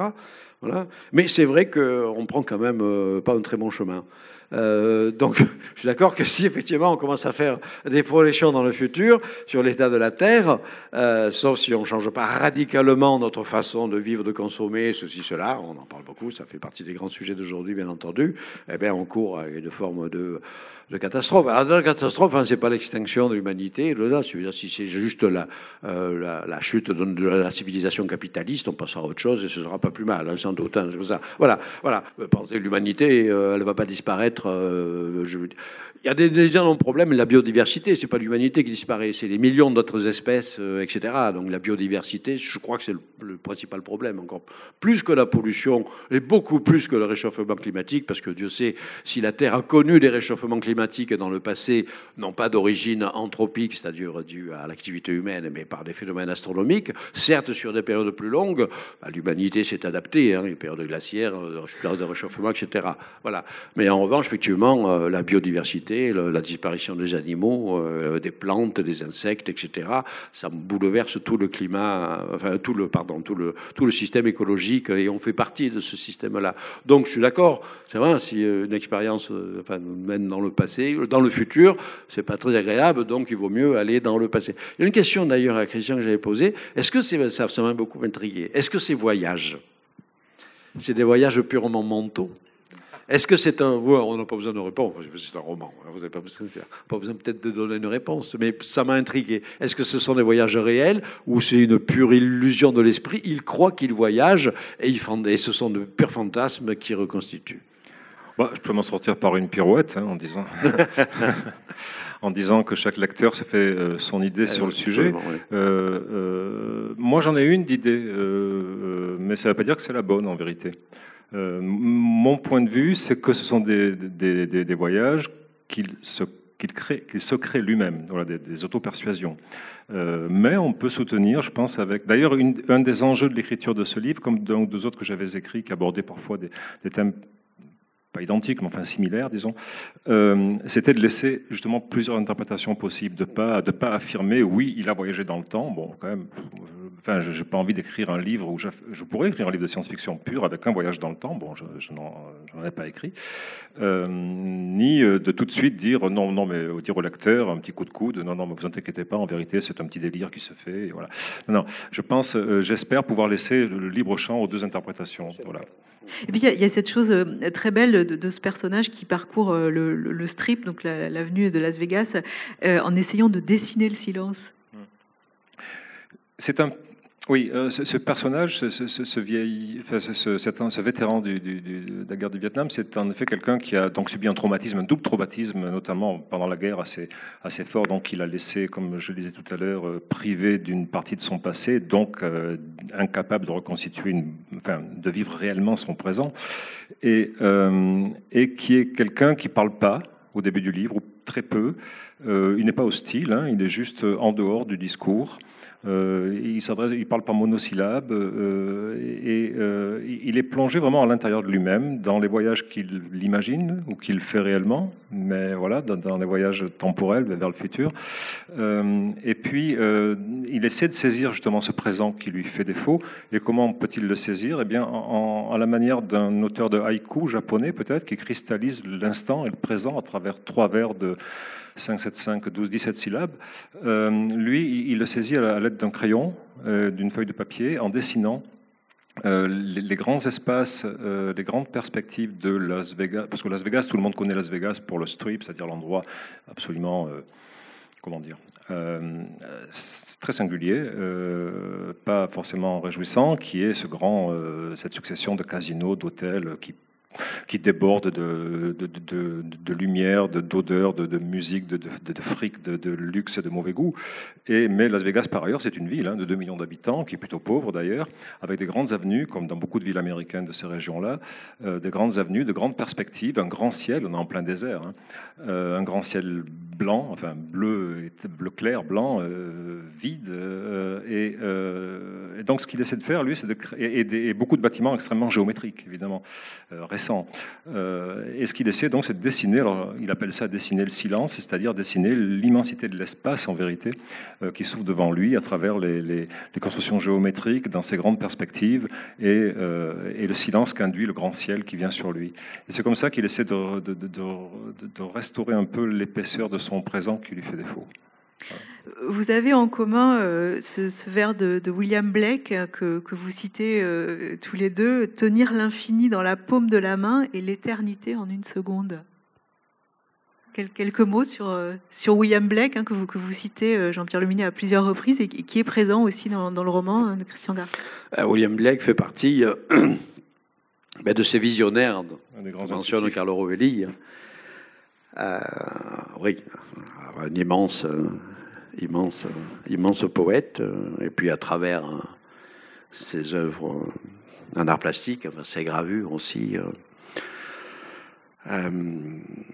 Voilà. Mais c'est vrai qu'on prend quand même euh, pas un très bon chemin. Euh, donc, je suis d'accord que si effectivement on commence à faire des projections dans le futur sur l'état de la Terre, euh, sauf si on ne change pas radicalement notre façon de vivre, de consommer, ceci, cela, on en parle beaucoup, ça fait partie des grands sujets d'aujourd'hui, bien entendu, eh bien, on court à une forme de, catastrophe. Alors, la catastrophe, hein, c'est pas l'extinction de l'humanité, si c'est juste la, euh, chute de, la civilisation capitaliste, on passera à autre chose et ce sera pas plus mal, hein, sans doute. Hein, ça. Voilà, voilà. Pensez l'humanité, elle va pas disparaître euh, il y a des, des énormes problèmes. La biodiversité, c'est pas l'humanité qui disparaît, c'est les millions d'autres espèces, euh, etc. Donc la biodiversité, je crois que c'est le, principal problème, encore plus que la pollution et beaucoup plus que le réchauffement climatique, parce que Dieu sait si la Terre a connu des réchauffements climatiques dans le passé, non pas d'origine anthropique, c'est-à-dire due à l'activité humaine, mais par des phénomènes astronomiques. Certes, sur des périodes plus longues, bah, l'humanité s'est adaptée, hein, les périodes glaciaires, euh, périodes de réchauffement, etc. Voilà. Mais en revanche, effectivement, euh, la biodiversité, la disparition des animaux, euh, des plantes, des insectes, etc. Ça bouleverse tout le climat, enfin tout le pardon, tout le tout le système écologique et on fait partie de ce système-là. Donc je suis d'accord. C'est vrai, si euh, une expérience enfin, mène dans le passé, dans le futur, c'est pas très agréable. Donc il vaut mieux aller dans le passé. Il y a une question d'ailleurs à Christian que j'avais posée. Est-ce que c'est ça, ça m'a beaucoup intrigué. Est-ce que ces voyages, c'est des voyages purement mentaux? Est-ce que c'est un. ouais, on n'a pas besoin de que c'est un roman. hein, Vous n'avez pas besoin, pas besoin peut-être de donner une réponse, mais ça m'a intrigué. Est-ce que ce sont des voyages réels ou c'est une pure illusion de l'esprit? Il croit qu'il voyage et, il fan- et ce sont de purs fantasmes qui reconstituent. Bah, je peux m'en sortir par une pirouette hein, en disant en disant que chaque lecteur se fait euh, son idée sur le sujet. Oui. Euh, euh, moi, j'en ai une d'idée, euh, euh, mais ça ne veut pas dire que c'est la bonne en vérité. Euh, mon point de vue, c'est que ce sont des, voyages qu'il se, crée, lui-même, des, des autopersuasions. Euh, mais on peut soutenir, je pense, avec. D'ailleurs, un des enjeux de l'écriture de ce livre, comme dans deux autres que j'avais écrits, qui abordaient parfois des, des thèmes pas identiques, mais enfin similaires, disons, euh, c'était de laisser justement plusieurs interprétations possibles, de pas de pas affirmer oui, il a voyagé dans le temps. Bon, quand même, enfin, je n'ai pas envie d'écrire un livre où je, je pourrais écrire un livre de science-fiction pur avec un voyage dans le temps. Bon, je, je n'en ai pas écrit, Euh, ni euh, de tout de suite dire non, non, mais dire au lecteur un petit coup de coude, non, non, mais vous inquiétez pas, en vérité, c'est un petit délire qui se fait. Et voilà. Non, non, je pense, euh, j'espère pouvoir laisser le libre champ aux deux interprétations. Voilà. Et puis il y a- il y, a cette chose très belle de, ce personnage qui parcourt euh, le, strip, donc la- l'avenue de Las Vegas, euh, en essayant de dessiner le silence. C'est un. Oui, euh, ce, personnage, ce, vieil, enfin, vétéran de la guerre du Vietnam, c'est en effet quelqu'un qui a donc subi un traumatisme, un double traumatisme, notamment pendant la guerre, assez, assez fort. Donc, il a laissé, comme je le disais tout à l'heure, euh, privé d'une partie de son passé, donc euh, incapable de reconstituer, enfin, de vivre réellement son présent, et, et qui est quelqu'un qui parle pas au début du livre, ou très peu. Euh, il n'est pas hostile, hein, il est juste en dehors du discours. Euh, il s'adresse, parle par monosyllabes euh, et euh, il est plongé vraiment à l'intérieur de lui-même, dans les voyages qu'il imagine ou qu'il fait réellement, mais voilà, dans, dans les voyages temporels vers le futur. Euh, et puis, euh, il essaie de saisir justement ce présent qui lui fait défaut. Et comment peut-il le saisir? Eh bien, en, en- à la manière d'un auteur de haïku japonais peut-être, qui cristallise l'instant et le présent à travers trois vers de 5, 7, 5, 12, 17 syllabes. Euh, lui, il- le saisit à la- à l'aide d'un crayon, euh, d'une feuille de papier, en dessinant euh, les, grands espaces, les grandes perspectives de Las Vegas, parce que Las Vegas, tout le monde connaît Las Vegas pour le strip, c'est-à-dire l'endroit absolument, comment dire, très singulier, pas forcément réjouissant, qui est ce grand, cette succession de casinos, d'hôtels qui qui déborde de, de, de, de, lumière, de- d'odeur, de, musique, de, fric, de, luxe et de mauvais goût. Et, mais Las Vegas, par ailleurs, c'est une ville hein, de 2 millions d'habitants, qui est plutôt pauvre d'ailleurs, avec des grandes avenues, comme dans beaucoup de villes américaines de ces régions-là, euh, des grandes avenues, de grandes perspectives, un grand ciel, on est en plein désert, hein, euh, un grand ciel blanc, enfin bleu, bleu clair, blanc, euh, vide. et, donc ce qu'il essaie de faire, lui, c'est de créer et beaucoup de bâtiments extrêmement géométriques, évidemment, euh, et ce qu'il essaie donc, c'est de dessiner, il appelle ça dessiner le silence, c'est-à-dire dessiner l'immensité de l'espace en vérité euh, qui s'ouvre devant lui à travers les, constructions géométriques, dans ses grandes perspectives, et, euh, et le silence qu'induit le grand ciel qui vient sur lui. Et c'est comme ça qu'il essaie de restaurer un peu l'épaisseur de son présent qui lui fait défaut. Vous avez en commun euh, ce, ce vers de, de William Blake euh, que, que vous citez euh, tous les deux, tenir l'infini dans la paume de la main et l'éternité en une seconde. Quel- quelques mots sur, euh, sur William Blake hein, que, vous, que vous citez, euh, Jean-Pierre Luminet, à plusieurs reprises et qui est présent aussi dans, dans le roman euh, de Christian. Euh, William Blake fait partie euh, ben, de ces visionnaires Un des grands mentionne intuitifs. Carlo Rovelli, oui, un immense, immense, poète, et puis à travers ses œuvres en art plastique, ses gravures aussi.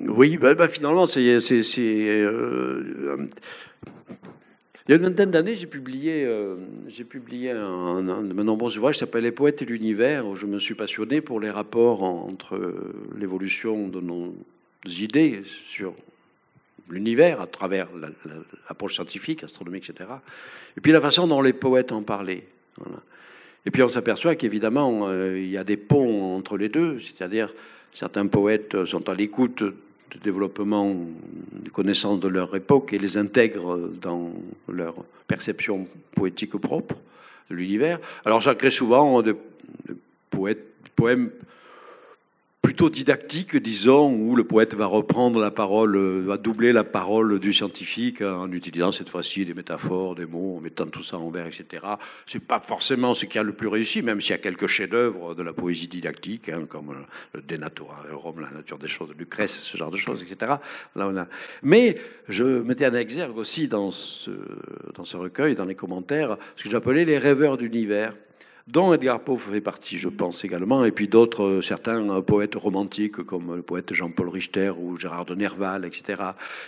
oui, bah, bah, finalement, il y a une vingtaine d'années, j'ai publié, euh, j'ai publié un, de mes nombreux ouvrages qui s'appelle Les poètes et l'univers, où je me suis passionné pour les rapports entre l'évolution de nos idées sur l'univers à travers l'approche scientifique, astronomique, etc. Et puis la façon dont les poètes en parlaient. Et puis on s'aperçoit qu'évidemment, euh, il y a des ponts entre les deux, c'est-à-dire certains poètes sont à l'écoute de développement des connaissances de leur époque et les intègrent dans leur perception poétique propre de l'univers. Alors ça crée souvent de, de poètes, poèmes plutôt didactique, disons, où le poète va reprendre la parole, euh, va doubler la parole du scientifique en utilisant cette fois-ci des métaphores, des mots, en mettant tout ça en vers, etc. C'est pas forcément ce qui a le plus réussi, même s'il y a quelques chefs-d'œuvre de la poésie didactique, hein, comme le De Natura Rome, la nature des choses Lucrèce, ce genre de choses, etc. Là, on a... Mais je mettais en exergue aussi dans ce recueil, dans les commentaires, ce que j'appelais les rêveurs d'univers dont Edgar Poe fait partie, je pense également, et puis d'autres, euh, certains euh, poètes romantiques comme le poète Jean-Paul Richter ou Gérard de Nerval, etc.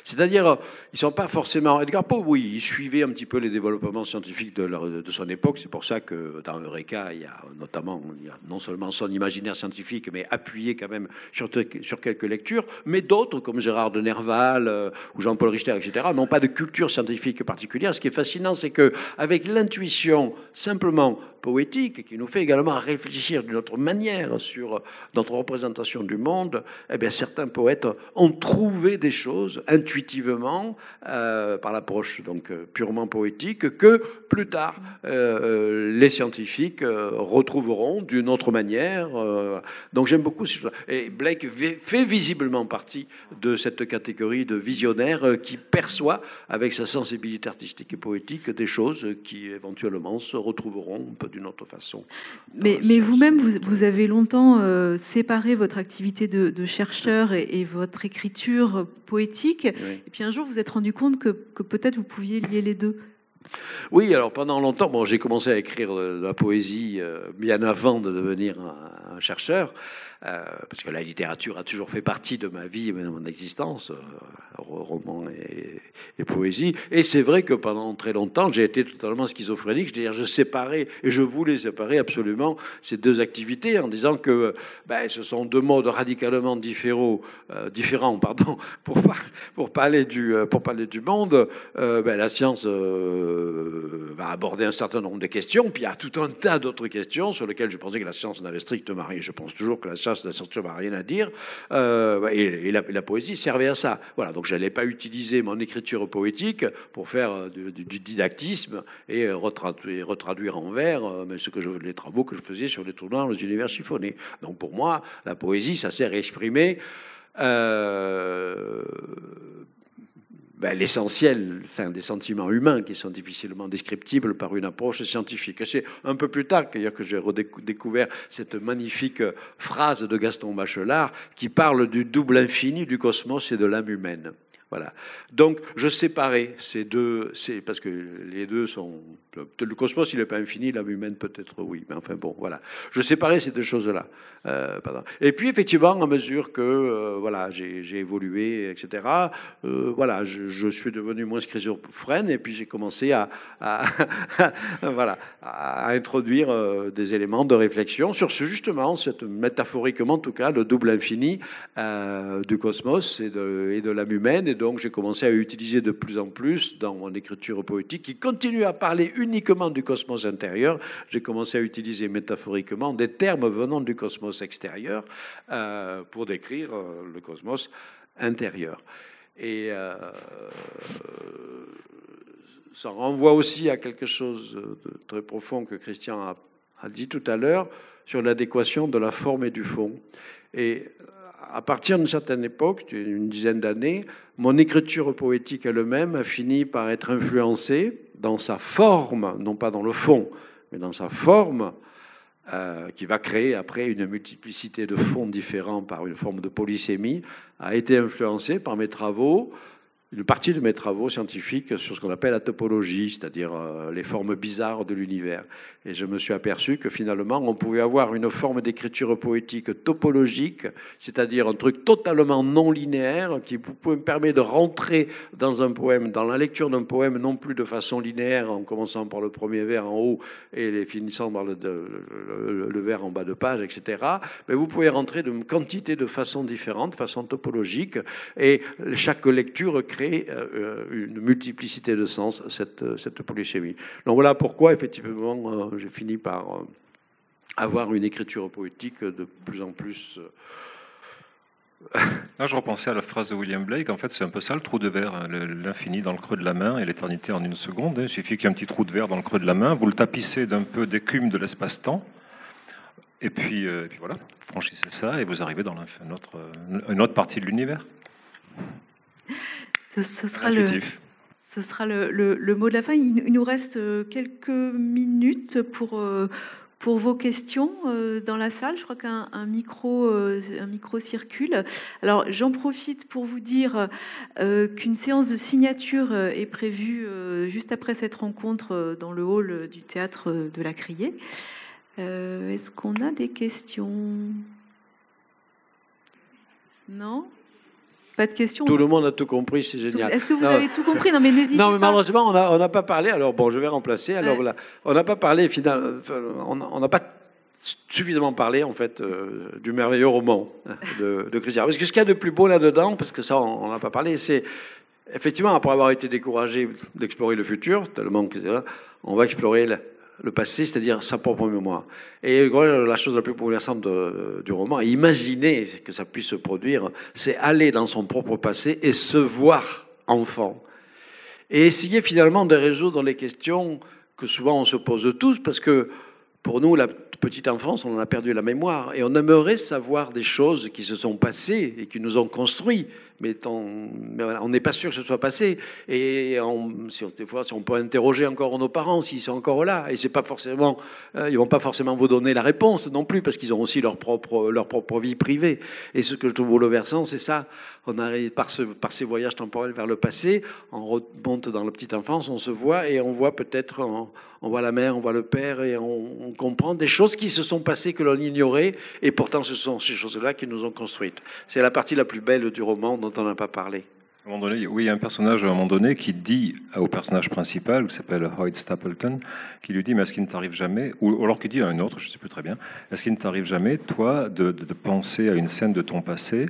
C'est-à-dire, euh, ils sont pas forcément. Edgar Poe, oui, il suivait un petit peu les développements scientifiques de, son époque. C'est pour ça que dans Eureka, il y a notamment, non seulement son imaginaire scientifique, mais appuyé quand même sur, sur quelques lectures, mais d'autres comme Gérard de Nerval ou Jean-Paul Richter, etc., n'ont pas de culture scientifique particulière. Ce qui est fascinant, c'est que avec l'intuition simplement poétique qui nous fait également réfléchir d'une autre manière sur notre représentation du monde, eh bien, certains poètes ont trouvé des choses intuitivement euh, par l'approche donc purement poétique que plus tard euh, les scientifiques euh, retrouveront d'une autre manière. donc j'aime beaucoup ces choses. Et Blake fait visiblement partie de cette catégorie de visionnaires qui perçoit avec sa sensibilité artistique et poétique des choses qui éventuellement se retrouveront d'une autre façon. Mais, mais vous-même, vous, vous, avez longtemps euh, séparé votre activité de, de chercheur et, et, votre écriture poétique. Et puis un jour, vous vous êtes rendu compte que, que peut-être vous pouviez lier les deux. Oui, alors pendant longtemps, bon, j'ai commencé à écrire de la poésie euh, bien avant de devenir un chercheur. Euh, parce que la littérature a toujours fait partie de ma vie et de mon existence, euh, roman et, poésie. Et c'est vrai que pendant très longtemps, j'ai été totalement schizophrénique, c'est-à-dire je séparais, et je voulais séparer absolument ces deux activités en disant que ben, ce sont deux modes radicalement différents, euh, différents pardon, pour, pour, parler du, pour parler du monde. Ben, la science va aborder un certain nombre de questions, puis il y a tout un tas d'autres questions sur lesquelles je pensais que la science n'avait strictement rien. Je pense toujours que la science ça, ça n'a rien à dire. Euh, et, la, poésie servait à ça. Voilà, donc je n'allais pas utiliser mon écriture poétique pour faire euh, du, didactisme et euh, retraduire, retraduire en vers ce que je, les travaux que je faisais sur les tournois dans les univers chiffonnés. Donc pour moi, la poésie, ça sert à exprimer ben, l'essentiel enfin, des sentiments humains qui sont difficilement descriptibles par une approche scientifique. C'est un peu plus tard que j'ai redécouvert cette magnifique phrase de Gaston Bachelard qui parle du double infini du cosmos et de l'âme humaine. Voilà. Donc, je séparais ces deux, parce que les deux sont. Le cosmos, il n'est pas infini, l'âme humaine peut-être oui, mais enfin bon, voilà. Je séparais ces deux choses-là. Euh, Et puis, effectivement, à mesure que euh, voilà, j'ai évolué, etc. Euh, voilà, je, je, suis devenu moins schizophrène et puis j'ai commencé à, à voilà, à introduire euh, des éléments de réflexion sur ce justement, cette métaphoriquement en tout cas, le double infini euh, du cosmos et de, et de l'âme humaine. Et donc j'ai commencé à utiliser de plus en plus dans mon écriture poétique, qui continue à parler uniquement du cosmos intérieur, j'ai commencé à utiliser métaphoriquement des termes venant du cosmos extérieur euh, pour décrire euh, le cosmos intérieur. Et euh, ça renvoie aussi à quelque chose de très profond que Christian a, a dit tout à l'heure sur l'adéquation de la forme et du fond. Et à partir d'une certaine époque, une dizaine d'années, mon écriture poétique elle-même a fini par être influencée dans sa forme, non pas dans le fond, mais dans sa forme, euh, qui va créer après une multiplicité de fonds différents par une forme de polysémie, a été influencé par mes travaux une partie de mes travaux scientifiques sur ce qu'on appelle la topologie, c'est-à-dire euh, les formes bizarres de l'univers. Et je me suis aperçu que finalement, on pouvait avoir une forme d'écriture poétique topologique, c'est-à-dire un truc totalement non linéaire qui me permet de rentrer dans un poème, dans la lecture d'un poème, non plus de façon linéaire, en commençant par le premier vers en haut et finissant par le, le, vers en bas de page, etc. Mais vous pouvez rentrer d'une quantité de façons différentes, façon topologique, et chaque lecture crée crée euh, une multiplicité de sens, cette, cette polysémie. Donc voilà pourquoi, effectivement, euh, j'ai fini par euh, avoir une écriture poétique de plus en plus. Là, je repensais à la phrase de William Blake. En fait, c'est un peu ça le trou de verre, hein, l'infini dans le creux de la main et l'éternité en une seconde. Il suffit qu'il y ait un petit trou de verre dans le creux de la main, vous le tapissez d'un peu d'écume de l'espace-temps, et puis, et puis voilà, franchissez ça et vous arrivez dans une autre, une autre partie de l'univers. Ce, sera, le, ce sera le, le, mot de la fin. Il, nous reste euh, quelques minutes pour, euh, pour vos questions euh, dans la salle. Je crois qu'un micro, un micro circule. Alors j'en profite pour vous dire qu'une séance de signature est prévue juste après cette rencontre dans le hall du théâtre de la Criée. Est-ce qu'on a des questions? Non? Pas de questions Tout le monde a tout compris, c'est génial. Est-ce que vous avez tout compris Non, mais n'hésitez Non, mais malheureusement, on n'a pas parlé. Alors, bon, je vais remplacer. Alors, là, on n'a pas parlé, finalement, on n'a pas suffisamment parlé, en fait, euh, du merveilleux roman de, de Christian. Parce que ce qu'il y a de plus beau là-dedans, parce que ça, on n'a pas parlé, c'est effectivement, après avoir été découragé d'explorer le futur, tellement que on va explorer le passé, c'est-à-dire sa propre mémoire. Et la chose la plus bouleversante du roman, imaginer que ça puisse se produire, c'est aller dans son propre passé et se voir enfant. Et essayer finalement de résoudre les questions que souvent on se pose tous, parce que pour nous, la petite enfance, on en a perdu la mémoire. Et on aimerait savoir des choses qui se sont passées et qui nous ont construits. Mais, on n'est pas sûr que ce soit passé. Et on, si des fois, on peut interroger encore nos parents s'ils sont encore là. Et c'est pas forcément, euh, ils vont pas forcément vous donner la réponse non plus, parce qu'ils ont aussi leur propre, leur propre vie privée. Et ce que je trouve bouleversant, c'est ça. On arrive par ces voyages temporels vers le passé, on remonte dans la petite enfance, on se voit et on voit peut-être, on, voit la mère, on voit le père et on, on comprend des choses qui se sont passées que l'on ignorait, et pourtant ce sont ces choses-là qui nous ont construites. C'est la partie la plus belle du roman dont on n'a pas parlé. À un moment donné, oui, il y a un personnage à un moment donné qui dit au personnage principal, qui s'appelle Hoyt Stapleton, qui lui dit Mais est-ce qu'il ne t'arrive jamais, ou alors qu'il dit à un autre, je ne sais plus très bien, est-ce qu'il ne t'arrive jamais, toi, de, penser à une scène de ton passé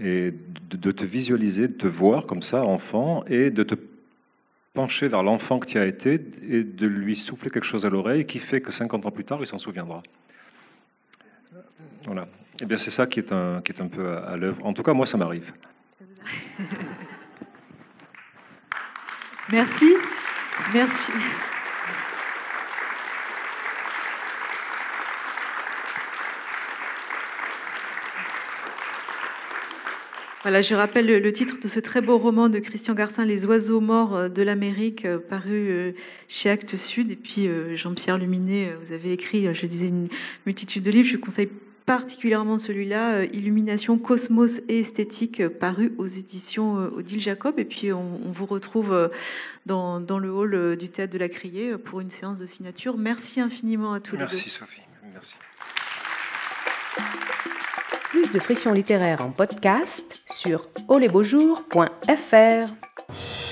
et de, te visualiser, de te voir comme ça, enfant, et de te pencher vers l'enfant que tu as été et de lui souffler quelque chose à l'oreille qui fait que 50 ans plus tard, il s'en souviendra. Voilà. Et eh bien, c'est ça qui est un, qui est un peu à, l'œuvre. En tout cas, moi, ça m'arrive. Merci. Merci. Voilà, je rappelle le, titre de ce très beau roman de Christian Garcin, Les oiseaux morts euh, de l'Amérique, euh, paru euh, chez Actes Sud. Et puis Jean-Pierre Luminet, vous avez écrit, je disais, une multitude de livres. Je conseille particulièrement celui-là, Illumination, Cosmos et Esthétique, paru aux éditions Odile Jacob. Et puis on, vous retrouve dans, dans, le hall du Théâtre de la Criée pour une séance de signature. Merci infiniment à tous les deux. Merci Sophie. Merci. Plus de friction littéraire en podcast sur olesbeaujours.fr.